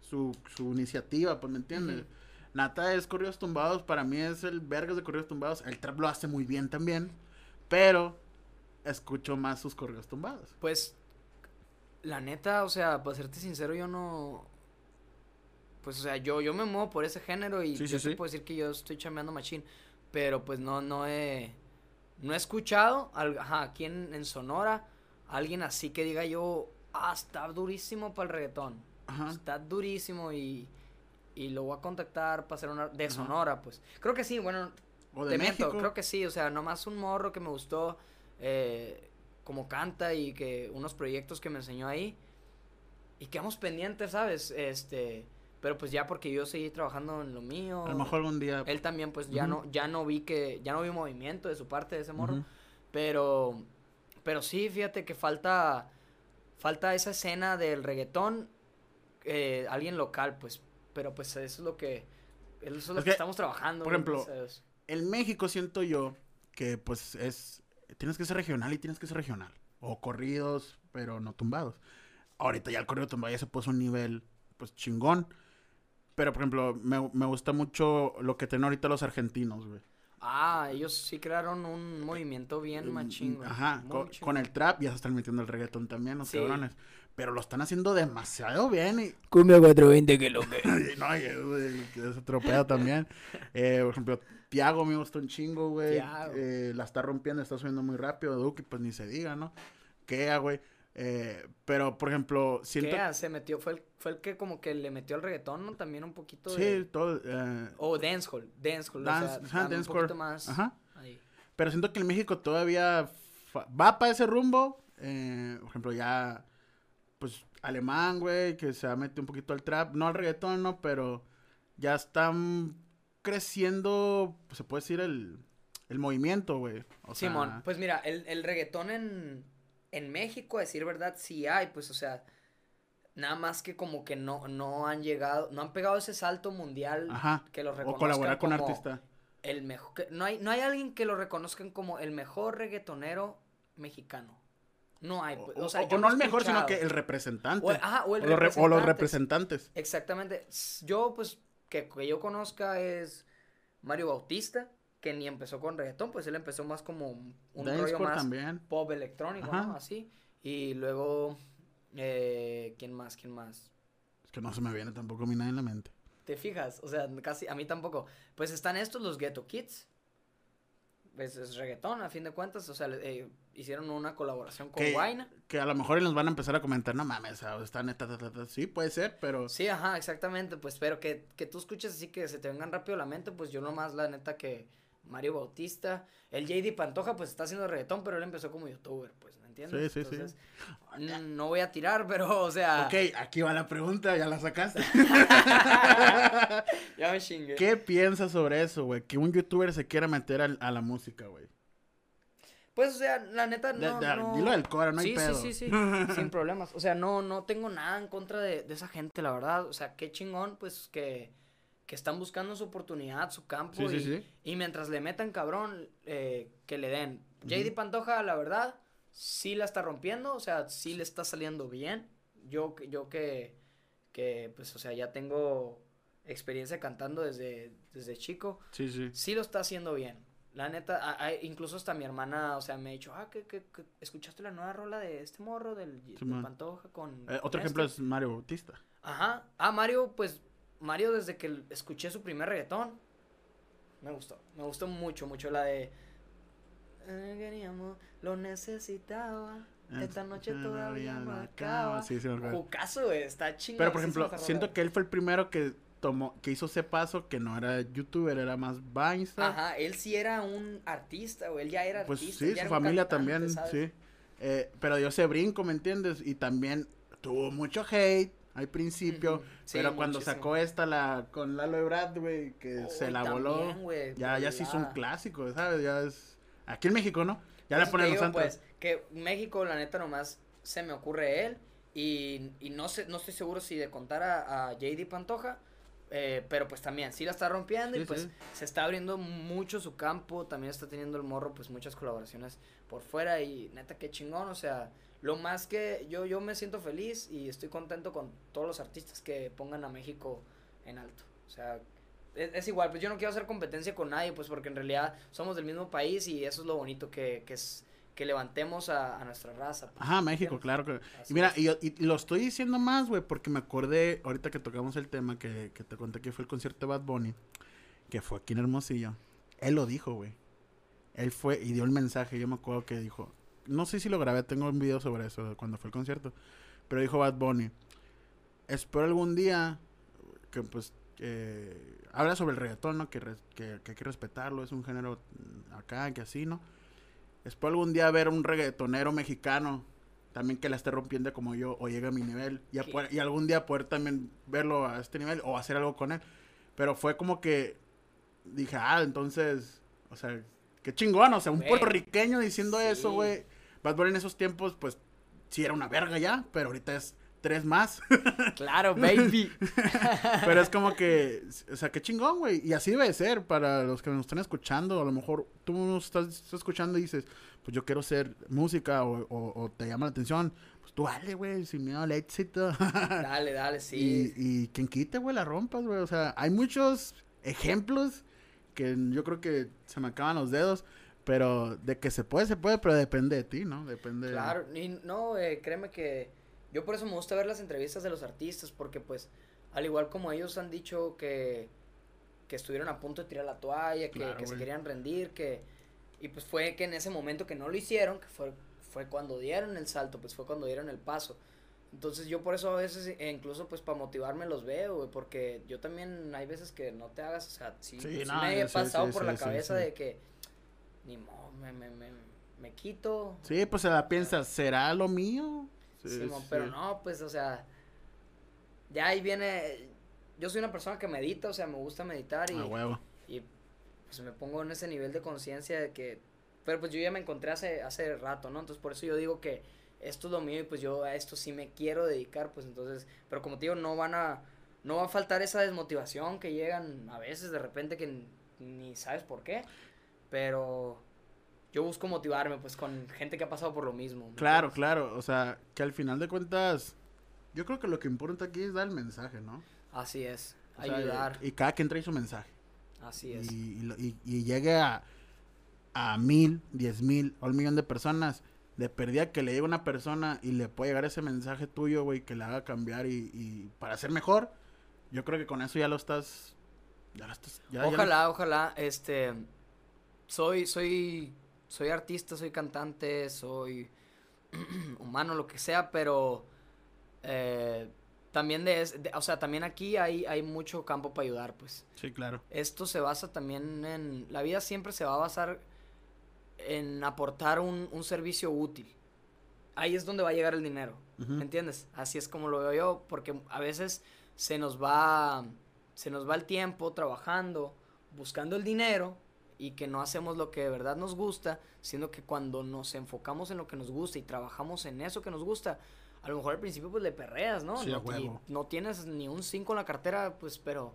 su, su iniciativa, pues, ¿me entiendes? Nata es corridos tumbados. Para mí es el vergas de corridos tumbados. El trap lo hace muy bien también. Pero escucho más sus corridos tumbados. Pues, la neta, o sea, para serte sincero, yo no. Pues, o sea, yo, yo me muevo por ese género y Sí, yo sí, te sí. puedo decir que yo estoy chambeando machín. Pero, pues, no, no he. No he escuchado, al- ajá, aquí en, en Sonora, alguien así que diga yo, ah, está durísimo para el reggaetón. Ajá. Está durísimo y. Y lo voy a contactar para hacer una. De Ajá. Sonora, pues. Creo que sí, bueno, O de te miento, México. creo que sí, o sea, nomás un morro que me gustó eh, como canta y que unos proyectos que me enseñó ahí y quedamos pendientes, ¿sabes? Este, pero pues ya porque yo seguí trabajando en lo mío. A lo mejor algún día. él también pues ya no ya no vi que ya no vi movimiento de su parte de ese morro, pero pero sí, fíjate que falta falta esa escena del reggaetón eh, alguien local, pues, pero pues eso es lo que eso es lo que, estamos trabajando. por ejemplo. En México siento yo que pues es tienes que ser regional y tienes que ser regional o corridos pero no tumbados. Ahorita ya el corrido tumbado ya se puso a un nivel pues chingón. Pero por ejemplo, me, me gusta mucho lo que tienen ahorita los argentinos, güey. Ah, ellos sí crearon un movimiento bien machín, güey. Mm, Ajá, con, el trap ya se están metiendo el reggaetón también, los Sí. cabrones. Pero lo están haciendo demasiado bien y, Cumbia 420 que lo que. <laughs> no, y es, es otro pedo también. <laughs> Eh, por ejemplo, Tiago me gusta un chingo, güey. Eh, la está rompiendo, está subiendo muy rápido. Duque, pues ni se diga, ¿no? Kea, güey. Eh, pero, por ejemplo, siento... Kea se metió, fue el, fue el que como que le metió al reggaetón, ¿no? También un poquito Sí, de... todo... eh, O dancehall, dancehall, Dance- o sea, ajá, dame un poquito más Ajá. ahí. Pero siento que en México todavía fa- va para ese rumbo. Eh, por ejemplo, ya, pues, alemán, güey, que se ha metido un poquito al trap. No al reggaetón, ¿no? Pero ya están creciendo, pues, se puede decir, el, el movimiento, güey. Sea, Simón, pues mira, el, el reggaetón en, en México, a decir verdad, sí hay, pues, o sea, nada más que como que no, no han llegado, no han pegado ese salto mundial Ajá. que los O reconozcan colaborar con como artista. el mejor, que- no hay, no hay alguien que lo reconozcan como el mejor reggaetonero mexicano. No hay, pues, O, o, sea, o no el mejor, sino que el representante. O, ajá, o el o, los re- o los representante. representantes. Exactamente. Yo, pues, que, que yo conozca es Mario Bautista, que ni empezó con reggaetón, pues él empezó más como un un rollo más también. pop electrónico. ¿no? Así. Y luego, eh, ¿quién más? ¿Quién más? Es que no se me viene tampoco a mí nada en la mente. ¿Te fijas? O sea, casi, a mí tampoco. Pues están estos, los Ghetto Kids. Pues es reggaetón, a fin de cuentas. O sea, eh, hicieron una colaboración con Que- Guayna. Que a lo mejor nos van a empezar a comentar, no mames, o sea, está neta, ta, ta, ta". sí, puede ser, pero... Sí, ajá, exactamente, pues, pero que, que tú escuches así que se te vengan rápido a la mente, pues yo nomás, la neta, que Mario Bautista, el JD Pantoja, pues está haciendo reggaetón, pero él empezó como youtuber, pues, ¿me entiendes? Sí, sí, sí. Entonces, n- No voy a tirar, pero, o sea, Ok, aquí va la pregunta, ya la sacaste. <laughs> ya me chingué. ¿Qué piensas sobre eso, güey? Que un youtuber se quiera meter a, la música, güey. Pues, o sea, la neta, no, de- no... Dilo del Cora, no hay sí, pedo. sí, sí, sí, <laughs> sin problemas. O sea, no, no tengo nada en contra de, de esa gente, la verdad. O sea, qué chingón, pues, que, que están buscando su oportunidad, su campo. Sí, sí, y, sí. y mientras le metan cabrón, eh, que le den. JD Pantoja, la verdad, sí la está rompiendo. O sea, sí le está saliendo bien. Yo, que- yo que, que, pues, o sea, ya tengo experiencia cantando desde, desde chico. Sí, sí. Sí lo está haciendo bien. La neta, a- a- incluso hasta mi hermana, o sea, me ha dicho, ah, que, que, que escuchaste la nueva rola de este morro del, del Simón. Pantoja con... Eh, otro con ejemplo este?" es Mario Bautista. Ajá. Ah, Mario, pues, Mario desde que escuché su primer reggaetón, me gustó. Me gustó mucho, mucho la de... "Eh, Queríamos, lo necesitaba. Esta noche todavía no acaba. Sí, sí. Jucazo, está chingón. Pero, por ejemplo, siento que él fue el primero que tomó, que hizo ese paso, que no era youtuber, era más Vine Ajá, él sí era un artista, o él ya era pues artista. sí, su familia también, sí. Eh, pero dio ese brinco, ¿me entiendes? Y también tuvo mucho hate al principio, pero cuando sacó esta la con Lalo Ebrard, güey, que se la voló, ya ya se hizo un clásico, ¿sabes? Ya es aquí en México, ¿no? Ya le ponen los Pues que México la neta nomás se me ocurre él y, y no sé no estoy seguro si de contar a, a JD Pantoja, eh, pero pues también sí la está rompiendo y pues se está abriendo mucho su campo, también está teniendo el morro pues muchas colaboraciones por fuera y neta qué chingón, o sea, lo más que yo, yo me siento feliz y estoy contento con todos los artistas que pongan a México en alto. O sea, es, igual, pues yo no quiero hacer competencia con nadie, pues porque en realidad somos del mismo país y eso es lo bonito que, que es que levantemos a, nuestra raza. Pues, Ajá, México, claro que. y mira, y, y, lo estoy diciendo más, güey, porque me acordé, ahorita que tocamos el tema, que, que te conté que fue el concierto de Bad Bunny, que fue aquí en Hermosillo. Él lo dijo, güey. Él fue y dio el mensaje, yo me acuerdo que dijo, no sé si lo grabé, tengo un video sobre eso, cuando fue el concierto. Pero dijo Bad Bunny, espero algún día que pues habla sobre el reggaetón, ¿no? Que, que, hay que respetarlo, es un género acá, que así, ¿no? Espero algún día ver un reggaetonero mexicano también que la esté rompiendo como yo o llegue a mi nivel y, y algún día poder también verlo a este nivel o hacer algo con él. Pero fue como que dije, ah, entonces, o sea, qué chingón, o sea, un puertorriqueño diciendo eso, güey. Bad Bunny en esos tiempos, pues, sí era una verga ya, pero ahorita es tres más. <laughs> claro, <laughs> baby. pero es como que, o sea, qué chingón, güey. Y así debe ser para los que nos están escuchando. A lo mejor tú nos estás, escuchando y dices, pues yo quiero hacer música o, o, te llama la atención. Pues tú dale, güey, sin miedo al éxito. <laughs> dale, dale, sí. Y, y quien quite, güey, la rompas, güey. O sea, hay muchos ejemplos que yo creo que se me acaban los dedos. Pero de que se puede, se puede, pero depende de ti, ¿no? Depende. Claro, y no, eh, créeme que yo por eso me gusta ver las entrevistas de los artistas, porque pues, al igual como ellos han dicho que, que estuvieron a punto de tirar la toalla, que, se querían rendir, que... Y pues fue que en ese momento que no lo hicieron, que fue, fue cuando dieron el salto, pues fue cuando dieron el paso. Entonces yo por eso a veces, e incluso pues para motivarme los veo, porque yo también hay veces que no te hagas, o sea, sí, me he pasado por la cabeza de que ni modo, me, me, me, me, quito. Sí, pues se la piensa, ¿será lo mío? Sí, pero no, pues, o sea, ya ahí viene, yo soy una persona que medita, o sea, me gusta meditar y, y pues me pongo en ese nivel de conciencia de que, pero pues yo ya me encontré hace, hace rato, ¿no? Entonces por eso yo digo que esto es lo mío y pues yo a esto sí me quiero dedicar, pues entonces, pero como te digo, no van a, no va a faltar esa desmotivación que llegan a veces de repente que ni sabes por qué. Pero yo busco motivarme, pues, con gente que ha pasado por lo mismo. Claro, claro. O sea, que al final de cuentas, yo creo que lo que importa aquí es dar el mensaje, ¿no? Así es. ayudar. y, cada quien trae su mensaje. Así es. Y, y, llegue a, a mil, diez mil o un millón de personas. De perdida que le llegue a una persona y le pueda llegar ese mensaje tuyo, güey, que le haga cambiar y, para ser mejor, yo creo que con eso ya lo estás. Ya lo estás ojalá, ojalá. Este soy, soy, soy artista, soy cantante, soy <clears throat> humano, lo que sea, pero eh, también de, o sea, también aquí hay, hay mucho campo para ayudar, pues. Sí, claro. Esto se basa también en, la vida siempre se va a basar en aportar un, un servicio útil. Ahí es donde va a llegar el dinero, ¿me entiendes? Así es como lo veo yo, porque a veces se nos va, se nos va el tiempo trabajando, buscando el dinero y que no hacemos lo que de verdad nos gusta, siendo que cuando nos enfocamos en lo que nos gusta y trabajamos en eso que nos gusta, a lo mejor al principio pues le perreas, ¿no? no, no tienes ni un 5 en la cartera, pues pero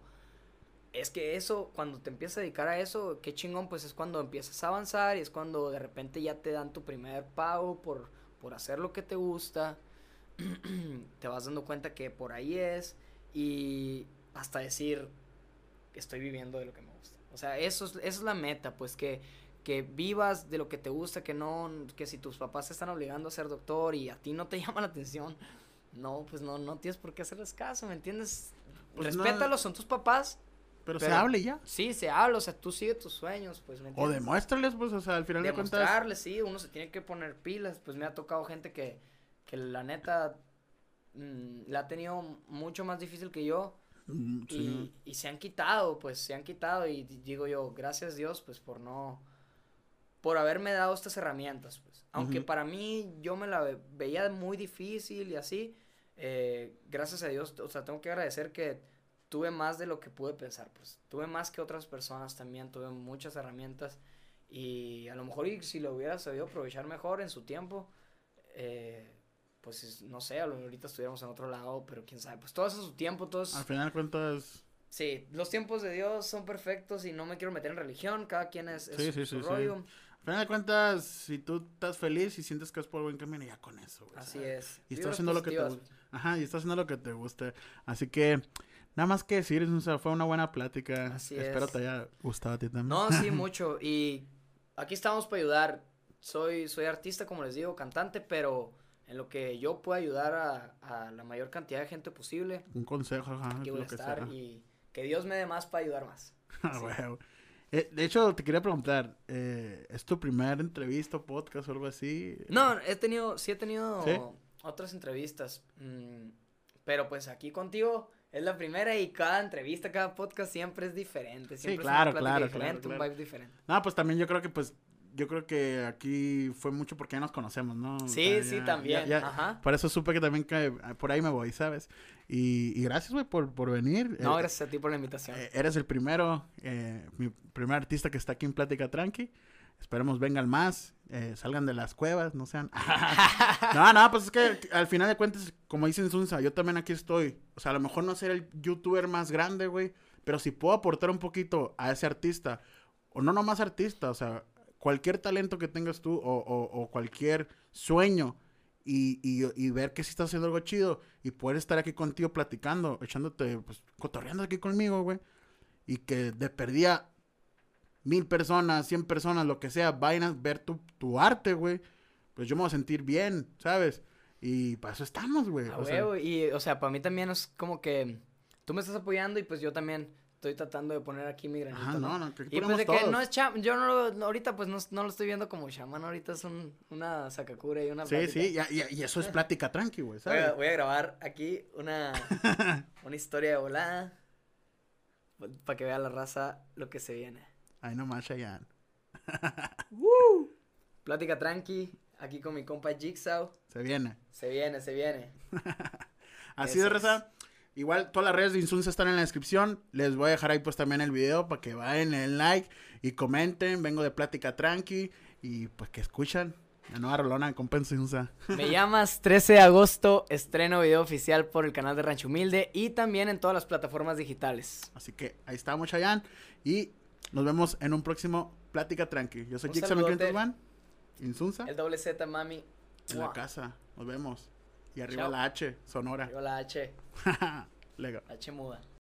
es que eso, cuando te empiezas a dedicar a eso, qué chingón, pues es cuando empiezas a avanzar y es cuando de repente ya te dan tu primer pago por, por hacer lo que te gusta, <clears throat> te vas dando cuenta que por ahí es y hasta decir, estoy viviendo de lo que me gusta. O sea, eso es, es la meta, pues que, que vivas de lo que te gusta, que no, que si tus papás te están obligando a ser doctor y a ti no te <laughs> llama la atención, no, pues no, no tienes por qué hacerles caso, ¿me entiendes? Pues Respétalos, son tus papás. Pero, se hable ya. Sí, se habla, o sea, tú sigue tus sueños, pues, ¿me entiendes? O demuéstrales, pues, o sea, al final de cuentas. Demostrarles, sí, uno se tiene que poner pilas, pues me ha tocado gente que, que la neta mm, la ha tenido mucho más difícil que yo Mm, sí. Y, se han quitado, pues se han quitado y di- digo yo, gracias Dios, pues por no, por haberme dado estas herramientas, pues. Aunque para mí yo me la ve- veía muy difícil y así, eh, gracias a Dios, o sea, tengo que agradecer que tuve más de lo que pude pensar, pues. Tuve más que otras personas también, tuve muchas herramientas y a lo mejor y si lo hubiera sabido aprovechar mejor en su tiempo, eh, pues es- no sé, a lo mejor ahorita estuviéramos en otro lado, pero quién sabe, pues todo eso a su tiempo, todo es... Al final de cuentas, Sí, los tiempos de Dios son perfectos y no me quiero meter en religión, cada quien es, es Sí, sí, su sí, rollo. al final de cuentas, si tú estás feliz y sientes que es por buen camino, ya con eso, güey. Así ¿sabes? es. Y estás Vibras haciendo lo que te gusta. Ajá, y estás haciendo lo que te guste. Así que, nada más que decir, o sea, fue una buena plática. Así Espero es. te haya gustado a ti también. No, sí, <laughs> mucho. Y aquí estamos para ayudar. Soy, soy artista, como les digo, cantante, pero en lo que yo pueda ayudar a, a la mayor cantidad de gente posible, Un consejo, ajá, aquí voy a que estar sea. y que Dios me dé más para ayudar más. <laughs> Ah, Sí. huevo. Eh, de hecho, te quería preguntar, eh, ¿es tu primera entrevista podcast o algo así? No, he tenido, sí he tenido ¿Sí? otras entrevistas, mm, pero pues aquí contigo es la primera y cada entrevista, cada podcast siempre es diferente. Sí, Siempre claro, es una claro, diferente, claro, un claro. vibe diferente. No, pues también yo creo que, pues, yo creo que aquí fue mucho porque ya nos conocemos, ¿no? O Sí, sea, sí, ya- también. ya- ya- Ajá. Por eso supe que también que eh, por ahí me voy, ¿sabes? Y, y gracias, güey, por, por venir. No, Eh, gracias a ti por la invitación. Eh, eres el primero, eh, mi primer artista que está aquí en Plática Tranqui. Esperemos vengan más, eh, salgan de las cuevas, no sean... <laughs> no, no, pues es que al final de cuentas, como dicen Sunsa, yo también aquí estoy. O sea, a lo mejor no ser el youtuber más grande, güey, pero si puedo aportar un poquito a ese artista, o no nomás artista, o sea, cualquier talento que tengas tú o, o- o cualquier sueño y, y, y ver que si estás haciendo algo chido y poder estar aquí contigo platicando, echándote, pues, cotorreando aquí conmigo, güey. Y que de perdía mil personas, cien personas, lo que sea, vayan a ver tu, tu arte, güey. Pues yo me voy a sentir bien, ¿sabes? Y para eso estamos, güey. A o sea, huevo, y o sea, para mí también es como que tú me estás apoyando y pues yo también estoy tratando de poner aquí mi granito. Ajá, no, no, que aquí Y pues de que no es cham, yo no lo, ahorita pues no, no lo estoy viendo como chamán, ahorita es un, una sacacura y una Sí, plática. sí, y, y- y eso es plática tranqui, güey, Voy a, ¿sabes? voy a grabar aquí una, <laughs> una historia de volada para que vea la raza lo que se viene. Ay, no más, Chayanne. <laughs> Plática tranqui, aquí con mi compa Jigsaw. Se viene. Se viene, se viene. <laughs> Así Eso de es. Igual todas las redes de Insunza están en la descripción. Les voy a dejar ahí pues también el video para que vayan, den like y comenten. Vengo de plática tranqui y pues que escuchan la nueva rolona de compa Insunza. Me llamas 13 de agosto, estreno video oficial por el canal de Rancho Humilde y también en todas las plataformas digitales. Así que ahí estamos, Chayanne. Y nos vemos en un próximo Plática Tranqui. Yo soy saludote. 501. Insunza. El doble Z, mami. En la casa. Nos vemos. Y arriba Chao. la H, Sonora. Arriba la H, <laughs> Lego. H muda.